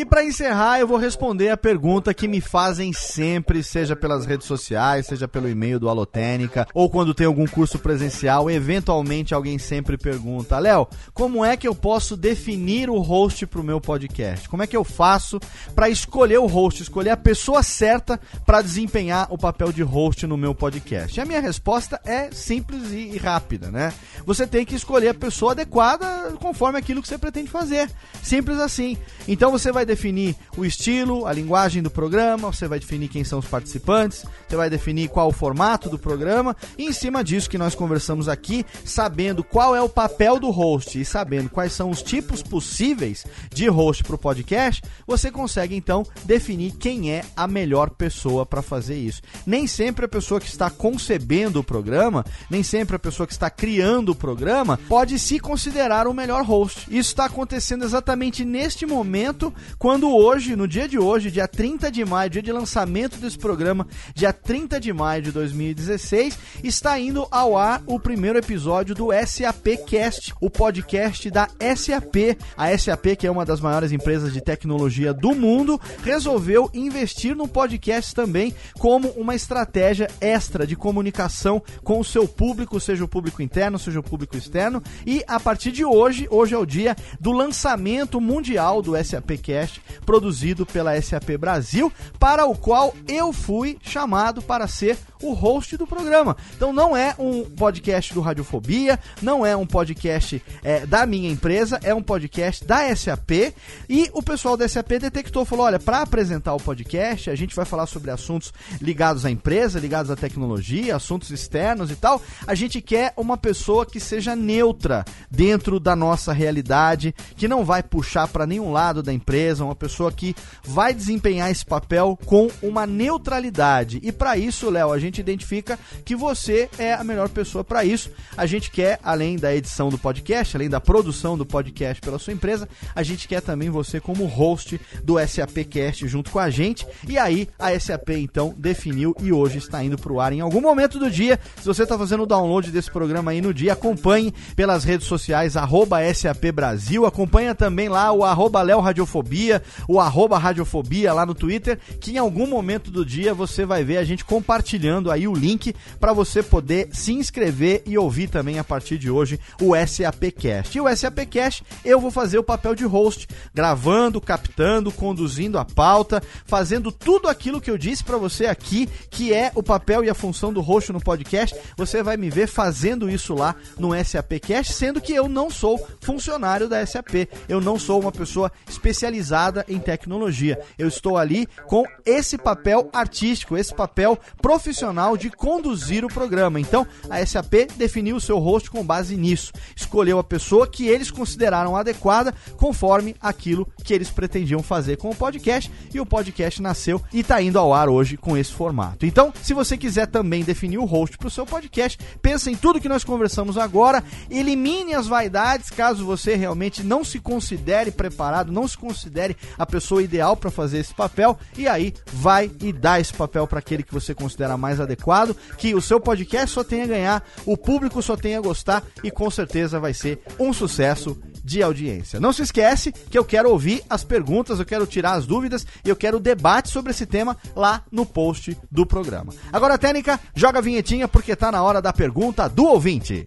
E para encerrar, eu vou responder a pergunta que me fazem sempre, seja pelas redes sociais, seja pelo e-mail do Alotênica, ou quando tem algum curso presencial, eventualmente alguém sempre pergunta: "Léo, como é que eu posso definir o host para o meu podcast? Como é que eu faço para escolher o host, escolher a pessoa certa para desempenhar o papel de host no meu podcast?" E a minha resposta é simples e rápida, né? Você tem que escolher a pessoa adequada conforme aquilo que você pretende fazer. Simples assim. Então você vai definir o estilo, a linguagem do programa, você vai definir quem são os participantes, você vai definir qual o formato do programa, e em cima disso que nós conversamos aqui, sabendo qual é o papel do host e sabendo quais são os tipos possíveis de host para o podcast, você consegue então definir quem é a melhor pessoa para fazer isso. Nem sempre a pessoa que está concebendo o programa, nem sempre a pessoa que está criando o programa pode se considerar o melhor host. Isso está acontecendo exatamente neste momento, quando hoje, no dia de hoje, dia 30 de maio, dia de lançamento desse programa, dia 30 de maio de 2016, está indo ao ar o primeiro episódio do SAP Cast, o podcast da SAP. A SAP, que é uma das maiores empresas de tecnologia do mundo, resolveu investir no podcast também como uma estratégia extra de comunicação com o seu público, seja o público interno, seja o público externo. E a partir de hoje, hoje é o dia do lançamento mundial do SAP Cast, produzido pela SAP Brasil, para o qual eu fui chamado para ser o host do programa. Então não é um podcast do Radiofobia, não é um podcast é, da minha empresa, é um podcast da SAP. E o pessoal da SAP detectou, falou: olha, para apresentar o podcast, a gente vai falar sobre assuntos ligados à empresa, ligados à tecnologia, assuntos externos e tal. A gente quer uma pessoa que seja neutra dentro da nossa realidade, que não vai puxar para nenhum lado da empresa, uma pessoa que vai desempenhar esse papel com uma neutralidade. E para isso, Léo, a gente identifica que você é a melhor pessoa para isso. A gente quer, além da edição do podcast, além da produção do podcast pela sua empresa, a gente quer também você como host do SAPcast junto com a gente. E aí a SAP então definiu e hoje está indo para o ar em algum momento do dia. Se você está fazendo o download desse programa aí no dia, acompanhe pelas redes sociais arroba SAP Brasil, acompanha também lá o arroba Léo Radiofobia, o arroba Radiofobia lá no Twitter, que em algum momento do dia você vai ver a gente compartilhando aí o link para você poder se inscrever e ouvir também a partir de hoje o SAPcast. E o SAPcast eu vou fazer o papel de host, gravando, captando, conduzindo a pauta, fazendo tudo aquilo que eu disse para você aqui, que é o papel e a função do host no podcast. Você vai me ver fazendo isso lá no SAPcast, sendo que eu não sou funcionário da SAP. Eu não sou uma pessoa especializada em tecnologia. Eu estou ali com esse papel artístico, esse papel profissional de conduzir o programa. Então, a SAP definiu o seu host com base nisso. Escolheu a pessoa que eles consideraram adequada conforme aquilo que eles pretendiam fazer com o podcast e o podcast nasceu e está indo ao ar hoje com esse formato. Então, se você quiser também definir o host para o seu podcast, pense em tudo que nós conversamos agora, elimine as vaidades caso você realmente não se considere preparado, não se considere a pessoa ideal para fazer esse papel e aí vai e dá esse papel para aquele que você considera mais adequado, que o seu podcast só tenha a ganhar, o público só tenha a gostar e com certeza vai ser um sucesso de audiência. Não se esquece que eu quero ouvir as perguntas, eu quero tirar as dúvidas e eu quero debate sobre esse tema lá no post do programa. Agora, técnica, joga a vinhetinha porque tá na hora da pergunta do ouvinte.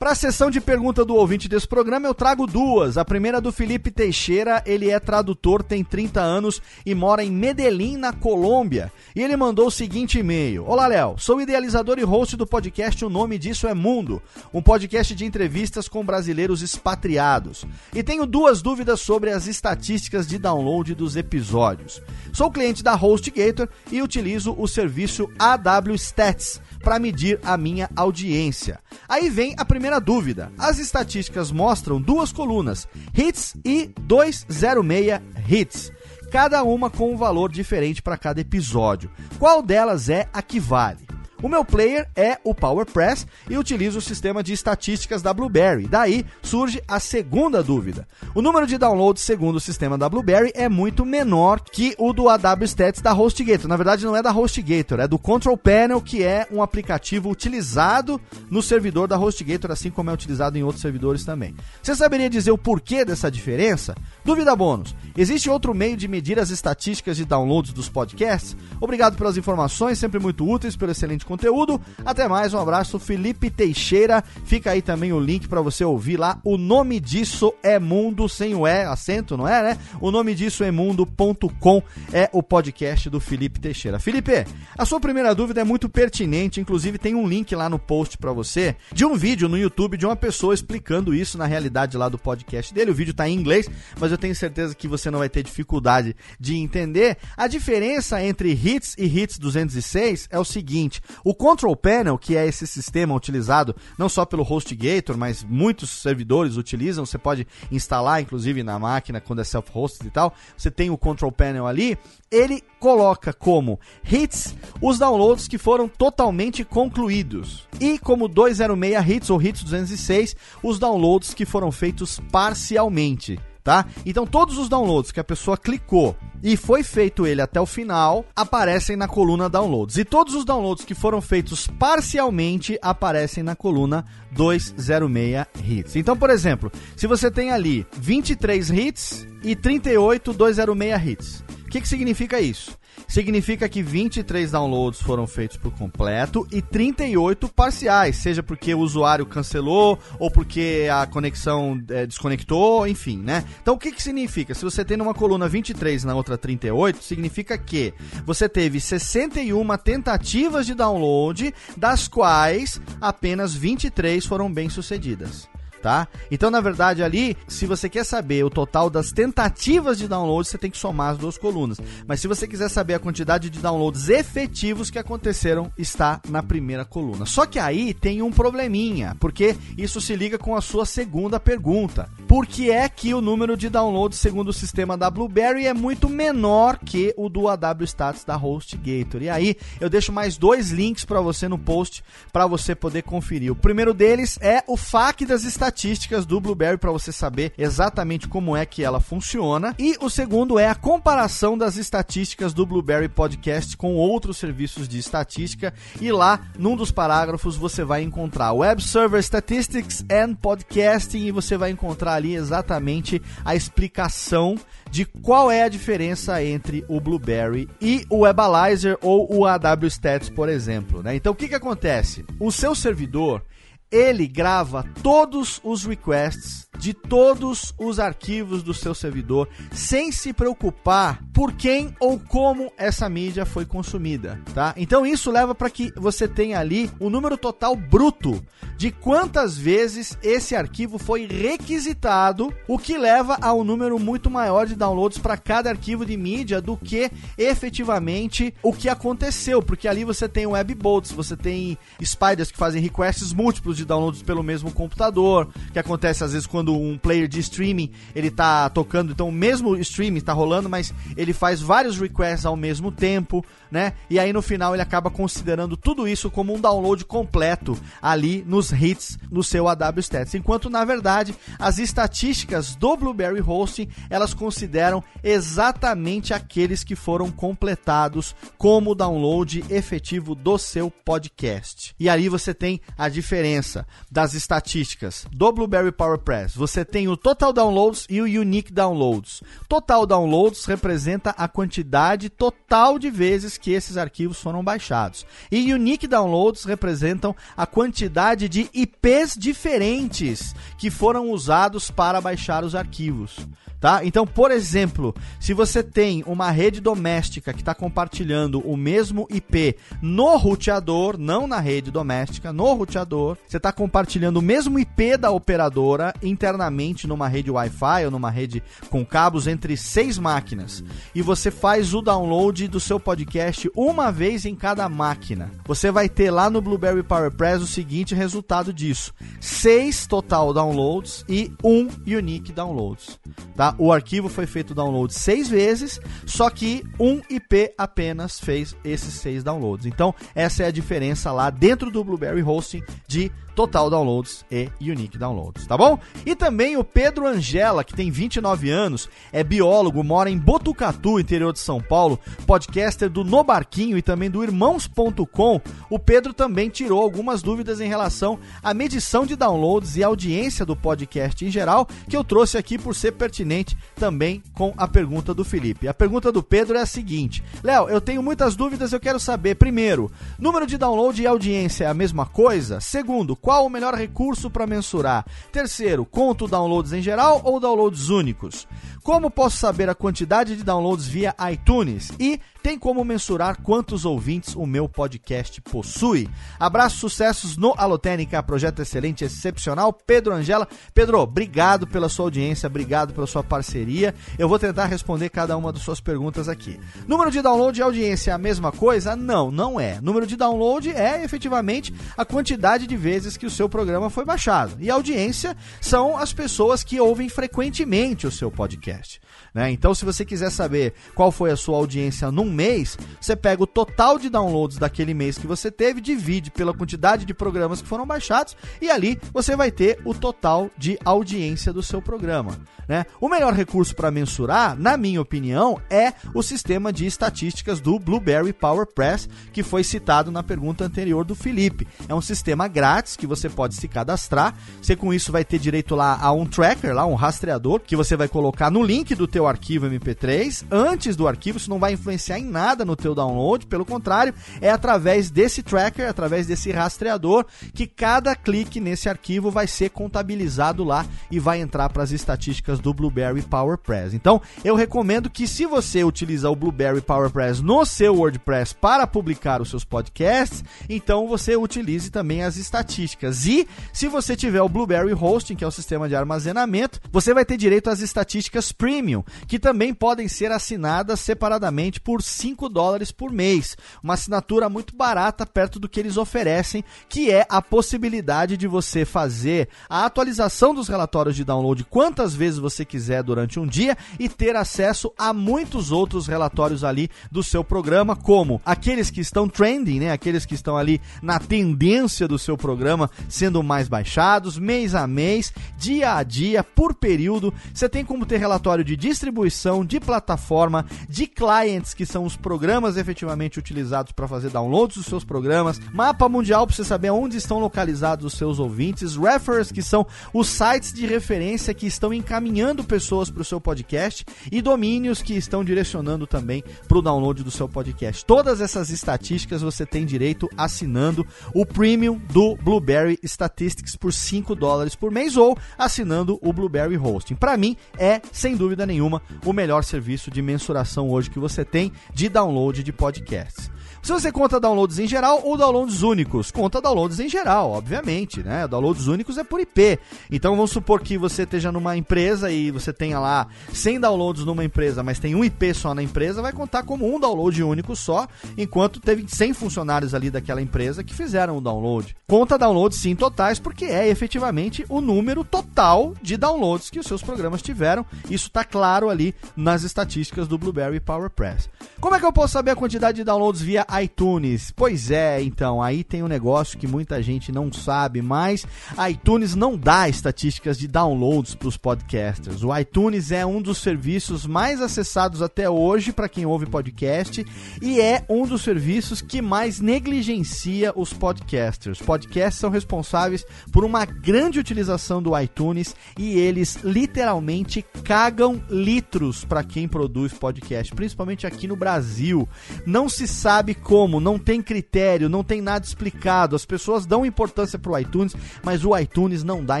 Para a sessão de pergunta do ouvinte desse programa, eu trago duas. A primeira é do Felipe Teixeira, ele é tradutor, tem 30 anos e mora em Medellín, na Colômbia. E ele mandou o seguinte e-mail: Olá, Léo. Sou idealizador e host do podcast O Nome Disso é Mundo, um podcast de entrevistas com brasileiros expatriados. E tenho duas dúvidas sobre as estatísticas de download dos episódios. Sou cliente da HostGator e utilizo o serviço AW Stats para medir a minha audiência. Aí vem a primeira dúvida. As estatísticas mostram duas colunas, hits e 206 hits, cada uma com um valor diferente para cada episódio. Qual delas é a que vale? O meu player é o PowerPress e utilizo o sistema de estatísticas da Blueberry. Daí surge a segunda dúvida. O número de downloads segundo o sistema da Blueberry é muito menor que o do AW Stats da HostGator. Na verdade, não é da HostGator, é do Control Panel, que é um aplicativo utilizado no servidor da HostGator, assim como é utilizado em outros servidores também. Você saberia dizer o porquê dessa diferença? Dúvida bônus. Existe outro meio de medir as estatísticas de downloads dos podcasts? Obrigado pelas informações, sempre muito úteis, pelo excelente conteúdo. Até mais, um abraço, Felipe Teixeira. Fica aí também o link para você ouvir lá. O nome disso é Mundo, sem o E, acento, não é, né? O nome disso é mundo.com, é o podcast do Felipe Teixeira. Felipe, a sua primeira dúvida é muito pertinente, inclusive tem um link lá no post para você de um vídeo no YouTube de uma pessoa explicando isso na realidade lá do podcast dele. O vídeo tá em inglês, mas eu tenho certeza que você não vai ter dificuldade de entender. A diferença entre hits e hits 206 é o seguinte: o Control Panel, que é esse sistema utilizado não só pelo HostGator, mas muitos servidores utilizam, você pode instalar inclusive na máquina quando é self-hosted e tal. Você tem o Control Panel ali, ele coloca como hits os downloads que foram totalmente concluídos. E como 206 hits ou hits 206 os downloads que foram feitos parcialmente tá? Então todos os downloads que a pessoa clicou e foi feito ele até o final aparecem na coluna downloads. E todos os downloads que foram feitos parcialmente aparecem na coluna 206 hits. Então, por exemplo, se você tem ali 23 hits e 38 206 hits. O que, que significa isso? Significa que 23 downloads foram feitos por completo e 38 parciais, seja porque o usuário cancelou ou porque a conexão é, desconectou, enfim, né? Então o que, que significa? Se você tem numa coluna 23 e na outra 38, significa que você teve 61 tentativas de download, das quais apenas 23 foram bem sucedidas tá? Então, na verdade, ali, se você quer saber o total das tentativas de download, você tem que somar as duas colunas. Mas se você quiser saber a quantidade de downloads efetivos que aconteceram, está na primeira coluna. Só que aí tem um probleminha, porque isso se liga com a sua segunda pergunta. Por que é que o número de downloads segundo o sistema da Blueberry é muito menor que o do AW Status da HostGator? E aí, eu deixo mais dois links para você no post para você poder conferir. O primeiro deles é o FAQ das estatísticas estatísticas do Blueberry para você saber exatamente como é que ela funciona. E o segundo é a comparação das estatísticas do Blueberry Podcast com outros serviços de estatística. E lá, num dos parágrafos, você vai encontrar Web Server Statistics and Podcasting e você vai encontrar ali exatamente a explicação de qual é a diferença entre o Blueberry e o Webalizer ou o AW Stats, por exemplo. Né? Então, o que, que acontece? O seu servidor ele grava todos os requests de todos os arquivos do seu servidor, sem se preocupar por quem ou como essa mídia foi consumida, tá? Então isso leva para que você tenha ali o número total bruto de quantas vezes esse arquivo foi requisitado, o que leva a um número muito maior de downloads para cada arquivo de mídia do que efetivamente o que aconteceu, porque ali você tem webbots, você tem spiders que fazem requests múltiplos de downloads pelo mesmo computador, que acontece às vezes quando um player de streaming ele tá tocando, então o mesmo streaming está rolando, mas ele faz vários requests ao mesmo tempo, né? E aí no final ele acaba considerando tudo isso como um download completo ali nos hits no seu AW Stats. Enquanto na verdade as estatísticas do Blueberry Hosting elas consideram exatamente aqueles que foram completados como download efetivo do seu podcast. E aí você tem a diferença das estatísticas do Blueberry PowerPress você tem o total downloads e o unique downloads. Total downloads representa a quantidade total de vezes que esses arquivos foram baixados. E unique downloads representam a quantidade de IPs diferentes que foram usados para baixar os arquivos tá? Então, por exemplo, se você tem uma rede doméstica que está compartilhando o mesmo IP no roteador, não na rede doméstica, no roteador, você está compartilhando o mesmo IP da operadora internamente numa rede Wi-Fi ou numa rede com cabos entre seis máquinas e você faz o download do seu podcast uma vez em cada máquina. Você vai ter lá no Blueberry PowerPress o seguinte resultado disso: seis total downloads e um unique downloads, tá? O arquivo foi feito download seis vezes, só que um IP apenas fez esses seis downloads. Então, essa é a diferença lá dentro do Blueberry Hosting de total downloads e unique downloads, tá bom? E também o Pedro Angela, que tem 29 anos, é biólogo, mora em Botucatu, interior de São Paulo, podcaster do No Barquinho e também do Irmãos.com. O Pedro também tirou algumas dúvidas em relação à medição de downloads e audiência do podcast em geral, que eu trouxe aqui por ser pertinente também com a pergunta do Felipe. A pergunta do Pedro é a seguinte: Léo, eu tenho muitas dúvidas, eu quero saber, primeiro, número de download e audiência é a mesma coisa? Segundo, qual o melhor recurso para mensurar? Terceiro, conto downloads em geral ou downloads únicos? Como posso saber a quantidade de downloads via iTunes? E tem como mensurar quantos ouvintes o meu podcast possui? Abraço, sucessos no Alotênica, projeto excelente, excepcional. Pedro Angela. Pedro, obrigado pela sua audiência, obrigado pela sua parceria. Eu vou tentar responder cada uma das suas perguntas aqui. Número de download e audiência é a mesma coisa? Não, não é. Número de download é efetivamente a quantidade de vezes que o seu programa foi baixado. E audiência são as pessoas que ouvem frequentemente o seu podcast. pierś. Né? Então, se você quiser saber qual foi a sua audiência num mês, você pega o total de downloads daquele mês que você teve, divide pela quantidade de programas que foram baixados e ali você vai ter o total de audiência do seu programa. Né? O melhor recurso para mensurar, na minha opinião, é o sistema de estatísticas do Blueberry PowerPress, que foi citado na pergunta anterior do Felipe. É um sistema grátis que você pode se cadastrar. Você com isso vai ter direito lá a um tracker, lá um rastreador que você vai colocar no link do teu arquivo MP3. Antes do arquivo, isso não vai influenciar em nada no teu download, pelo contrário, é através desse tracker, através desse rastreador que cada clique nesse arquivo vai ser contabilizado lá e vai entrar para as estatísticas do Blueberry PowerPress. Então, eu recomendo que se você utiliza o Blueberry PowerPress no seu WordPress para publicar os seus podcasts, então você utilize também as estatísticas. E se você tiver o Blueberry Hosting, que é o sistema de armazenamento, você vai ter direito às estatísticas premium, que também podem ser assinadas separadamente por 5 dólares por mês. Uma assinatura muito barata perto do que eles oferecem, que é a possibilidade de você fazer a atualização dos relatórios de download quantas vezes você quiser durante um dia e ter acesso a muitos outros relatórios ali do seu programa, como aqueles que estão trending, né? Aqueles que estão ali na tendência do seu programa sendo mais baixados, mês a mês, dia a dia, por período. Você tem como ter relatório de distribuição, de plataforma, de clients, que são os programas efetivamente utilizados para fazer downloads dos seus programas, mapa mundial para você saber onde estão localizados os seus ouvintes, reference, que são os sites de referência que estão encaminhando pessoas para o seu podcast e domínios que estão direcionando também para o download do seu podcast. Todas essas estatísticas você tem direito assinando o premium do Blueberry Statistics por 5 dólares por mês ou assinando o Blueberry Hosting. Para mim é, sem dúvida nenhuma, o melhor serviço de mensuração hoje que você tem de download de podcasts. Se você conta downloads em geral ou downloads únicos, conta downloads em geral, obviamente, né? Downloads únicos é por IP. Então vamos supor que você esteja numa empresa e você tenha lá 100 downloads numa empresa, mas tem um IP só na empresa, vai contar como um download único só, enquanto teve 100 funcionários ali daquela empresa que fizeram o download. Conta downloads sim totais, porque é efetivamente o número total de downloads que os seus programas tiveram. Isso está claro ali nas estatísticas do Blueberry PowerPress. Como é que eu posso saber a quantidade de downloads via iTunes. Pois é, então, aí tem um negócio que muita gente não sabe, mas iTunes não dá estatísticas de downloads para os podcasters. O iTunes é um dos serviços mais acessados até hoje para quem ouve podcast e é um dos serviços que mais negligencia os podcasters. Podcasts são responsáveis por uma grande utilização do iTunes e eles literalmente cagam litros para quem produz podcast, principalmente aqui no Brasil. Não se sabe como, não tem critério, não tem nada explicado. As pessoas dão importância para o iTunes, mas o iTunes não dá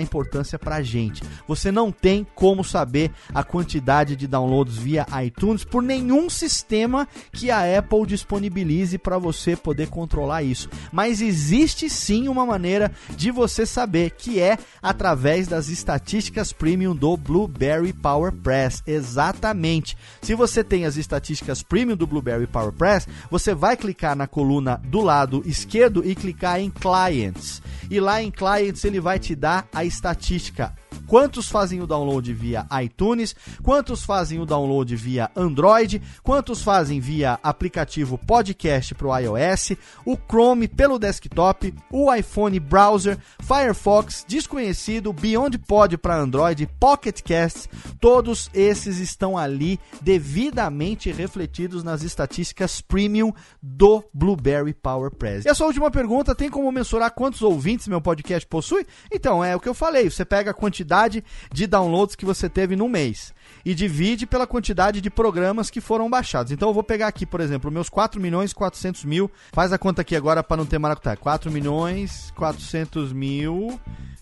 importância para a gente. Você não tem como saber a quantidade de downloads via iTunes por nenhum sistema que a Apple disponibilize para você poder controlar isso. Mas existe sim uma maneira de você saber, que é através das estatísticas premium do Blueberry PowerPress. Exatamente. Se você tem as estatísticas premium do Blueberry PowerPress, você vai clicar clicar na coluna do lado esquerdo e clicar em Clients. E lá em Clients ele vai te dar a estatística quantos fazem o download via iTunes, quantos fazem o download via Android, quantos fazem via aplicativo podcast para o iOS, o Chrome pelo desktop, o iPhone browser, Firefox, desconhecido, Beyond Pod para Android, Pocket Casts, todos esses estão ali devidamente refletidos nas estatísticas premium do Blueberry Power Press. E a sua última pergunta, tem como mensurar quantos ouvintes meu podcast possui? Então, é o que eu falei, você pega a quantidade de downloads que você teve no mês e divide pela quantidade de programas que foram baixados. Então eu vou pegar aqui, por exemplo, meus 4 milhões e 400 mil, faz a conta aqui agora para não ter maracutaia, 4 milhões 400 mil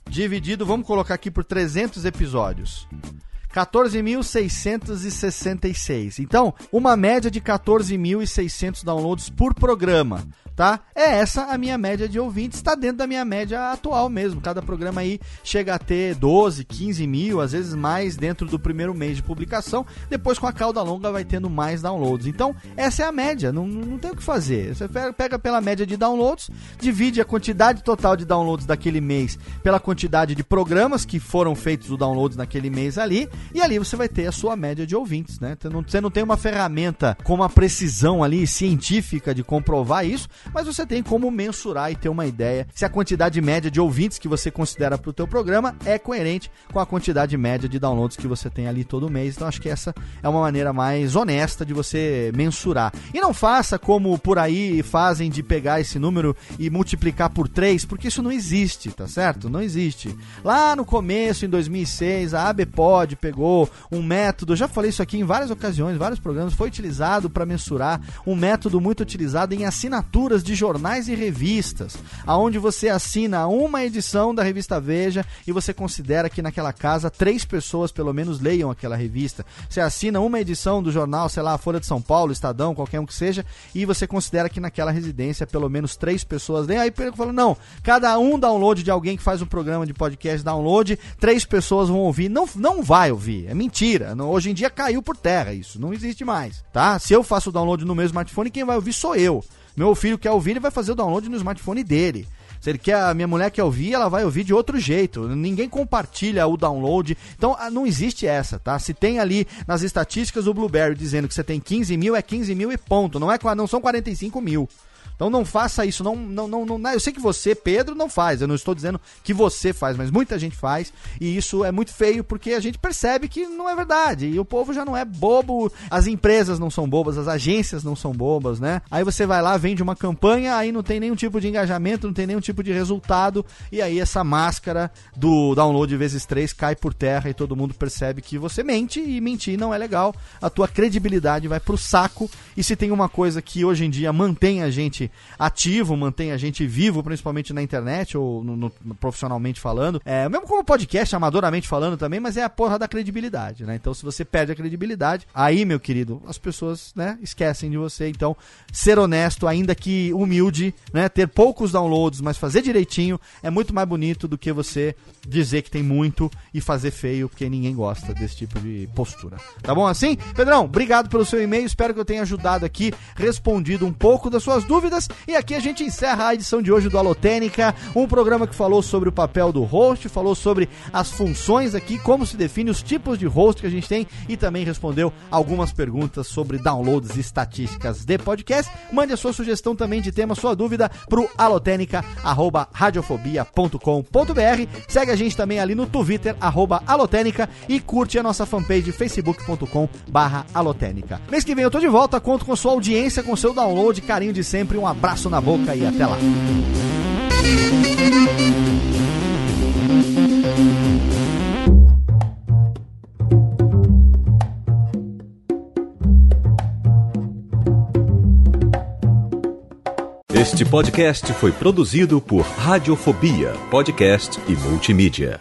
dividido, vamos colocar aqui por 300 episódios. 14.666. Então, uma média de 14.600 downloads por programa tá? É essa a minha média de ouvintes, está dentro da minha média atual mesmo. Cada programa aí chega a ter 12, 15 mil, às vezes mais dentro do primeiro mês de publicação. Depois, com a cauda longa, vai tendo mais downloads. Então, essa é a média, não, não tem o que fazer. Você pega pela média de downloads, divide a quantidade total de downloads daquele mês pela quantidade de programas que foram feitos o downloads naquele mês ali, e ali você vai ter a sua média de ouvintes, né? Você não, você não tem uma ferramenta com uma precisão ali científica de comprovar isso, mas você tem como mensurar e ter uma ideia se a quantidade média de ouvintes que você considera para o teu programa é coerente com a quantidade média de downloads que você tem ali todo mês. Então acho que essa é uma maneira mais honesta de você mensurar. E não faça como por aí fazem de pegar esse número e multiplicar por 3, porque isso não existe, tá certo? Não existe. Lá no começo, em 2006, a ABPOD pegou um método, já falei isso aqui em várias ocasiões, vários programas, foi utilizado para mensurar um método muito utilizado em assinaturas de jornais e revistas, aonde você assina uma edição da revista Veja e você considera que naquela casa três pessoas pelo menos leiam aquela revista. Você assina uma edição do jornal, sei lá, Folha de São Paulo, Estadão, qualquer um que seja, e você considera que naquela residência pelo menos três pessoas leiam. Aí eu falo, não, cada um download de alguém que faz um programa de podcast download, três pessoas vão ouvir. Não, não vai ouvir, é mentira. Hoje em dia caiu por terra isso, não existe mais, tá? Se eu faço o download no meu smartphone, quem vai ouvir sou eu. Meu filho quer ouvir, ele vai fazer o download no smartphone dele. Se ele quer, a minha mulher quer ouvir, ela vai ouvir de outro jeito. Ninguém compartilha o download. Então ah, não existe essa, tá? Se tem ali nas estatísticas o Blueberry dizendo que você tem 15 mil, é 15 mil e ponto. Não, é, não são 45 mil. Então não faça isso, não, não, não, não, eu sei que você, Pedro, não faz, eu não estou dizendo que você faz, mas muita gente faz, e isso é muito feio porque a gente percebe que não é verdade, e o povo já não é bobo, as empresas não são bobas, as agências não são bobas, né? Aí você vai lá, vende uma campanha, aí não tem nenhum tipo de engajamento, não tem nenhum tipo de resultado, e aí essa máscara do download vezes 3 cai por terra e todo mundo percebe que você mente, e mentir não é legal, a tua credibilidade vai pro saco, e se tem uma coisa que hoje em dia mantém a gente ativo, mantém a gente vivo, principalmente na internet ou no, no, profissionalmente falando. É, mesmo como podcast, amadoramente falando também, mas é a porra da credibilidade, né? Então, se você perde a credibilidade, aí, meu querido, as pessoas, né, esquecem de você. Então, ser honesto, ainda que humilde, né, ter poucos downloads, mas fazer direitinho, é muito mais bonito do que você dizer que tem muito e fazer feio, porque ninguém gosta desse tipo de postura. Tá bom assim? Pedrão, obrigado pelo seu e-mail, espero que eu tenha ajudado aqui, respondido um pouco das suas dúvidas E aqui a gente encerra a edição de hoje do Alotênica, um programa que falou sobre o papel do host, falou sobre as funções aqui, como se define os tipos de host que a gente tem e também respondeu algumas perguntas sobre downloads e estatísticas de podcast. Mande a sua sugestão também de tema, sua dúvida pro alotênica@radiofobia.com.br. Segue a gente também ali no Twitter @alotênica e curte a nossa fanpage facebook.com/alotênica. Mês que vem eu tô de volta, conto com sua audiência, com seu download, carinho de sempre um abraço na boca e até lá. Este podcast foi produzido por Radiofobia, podcast e multimídia.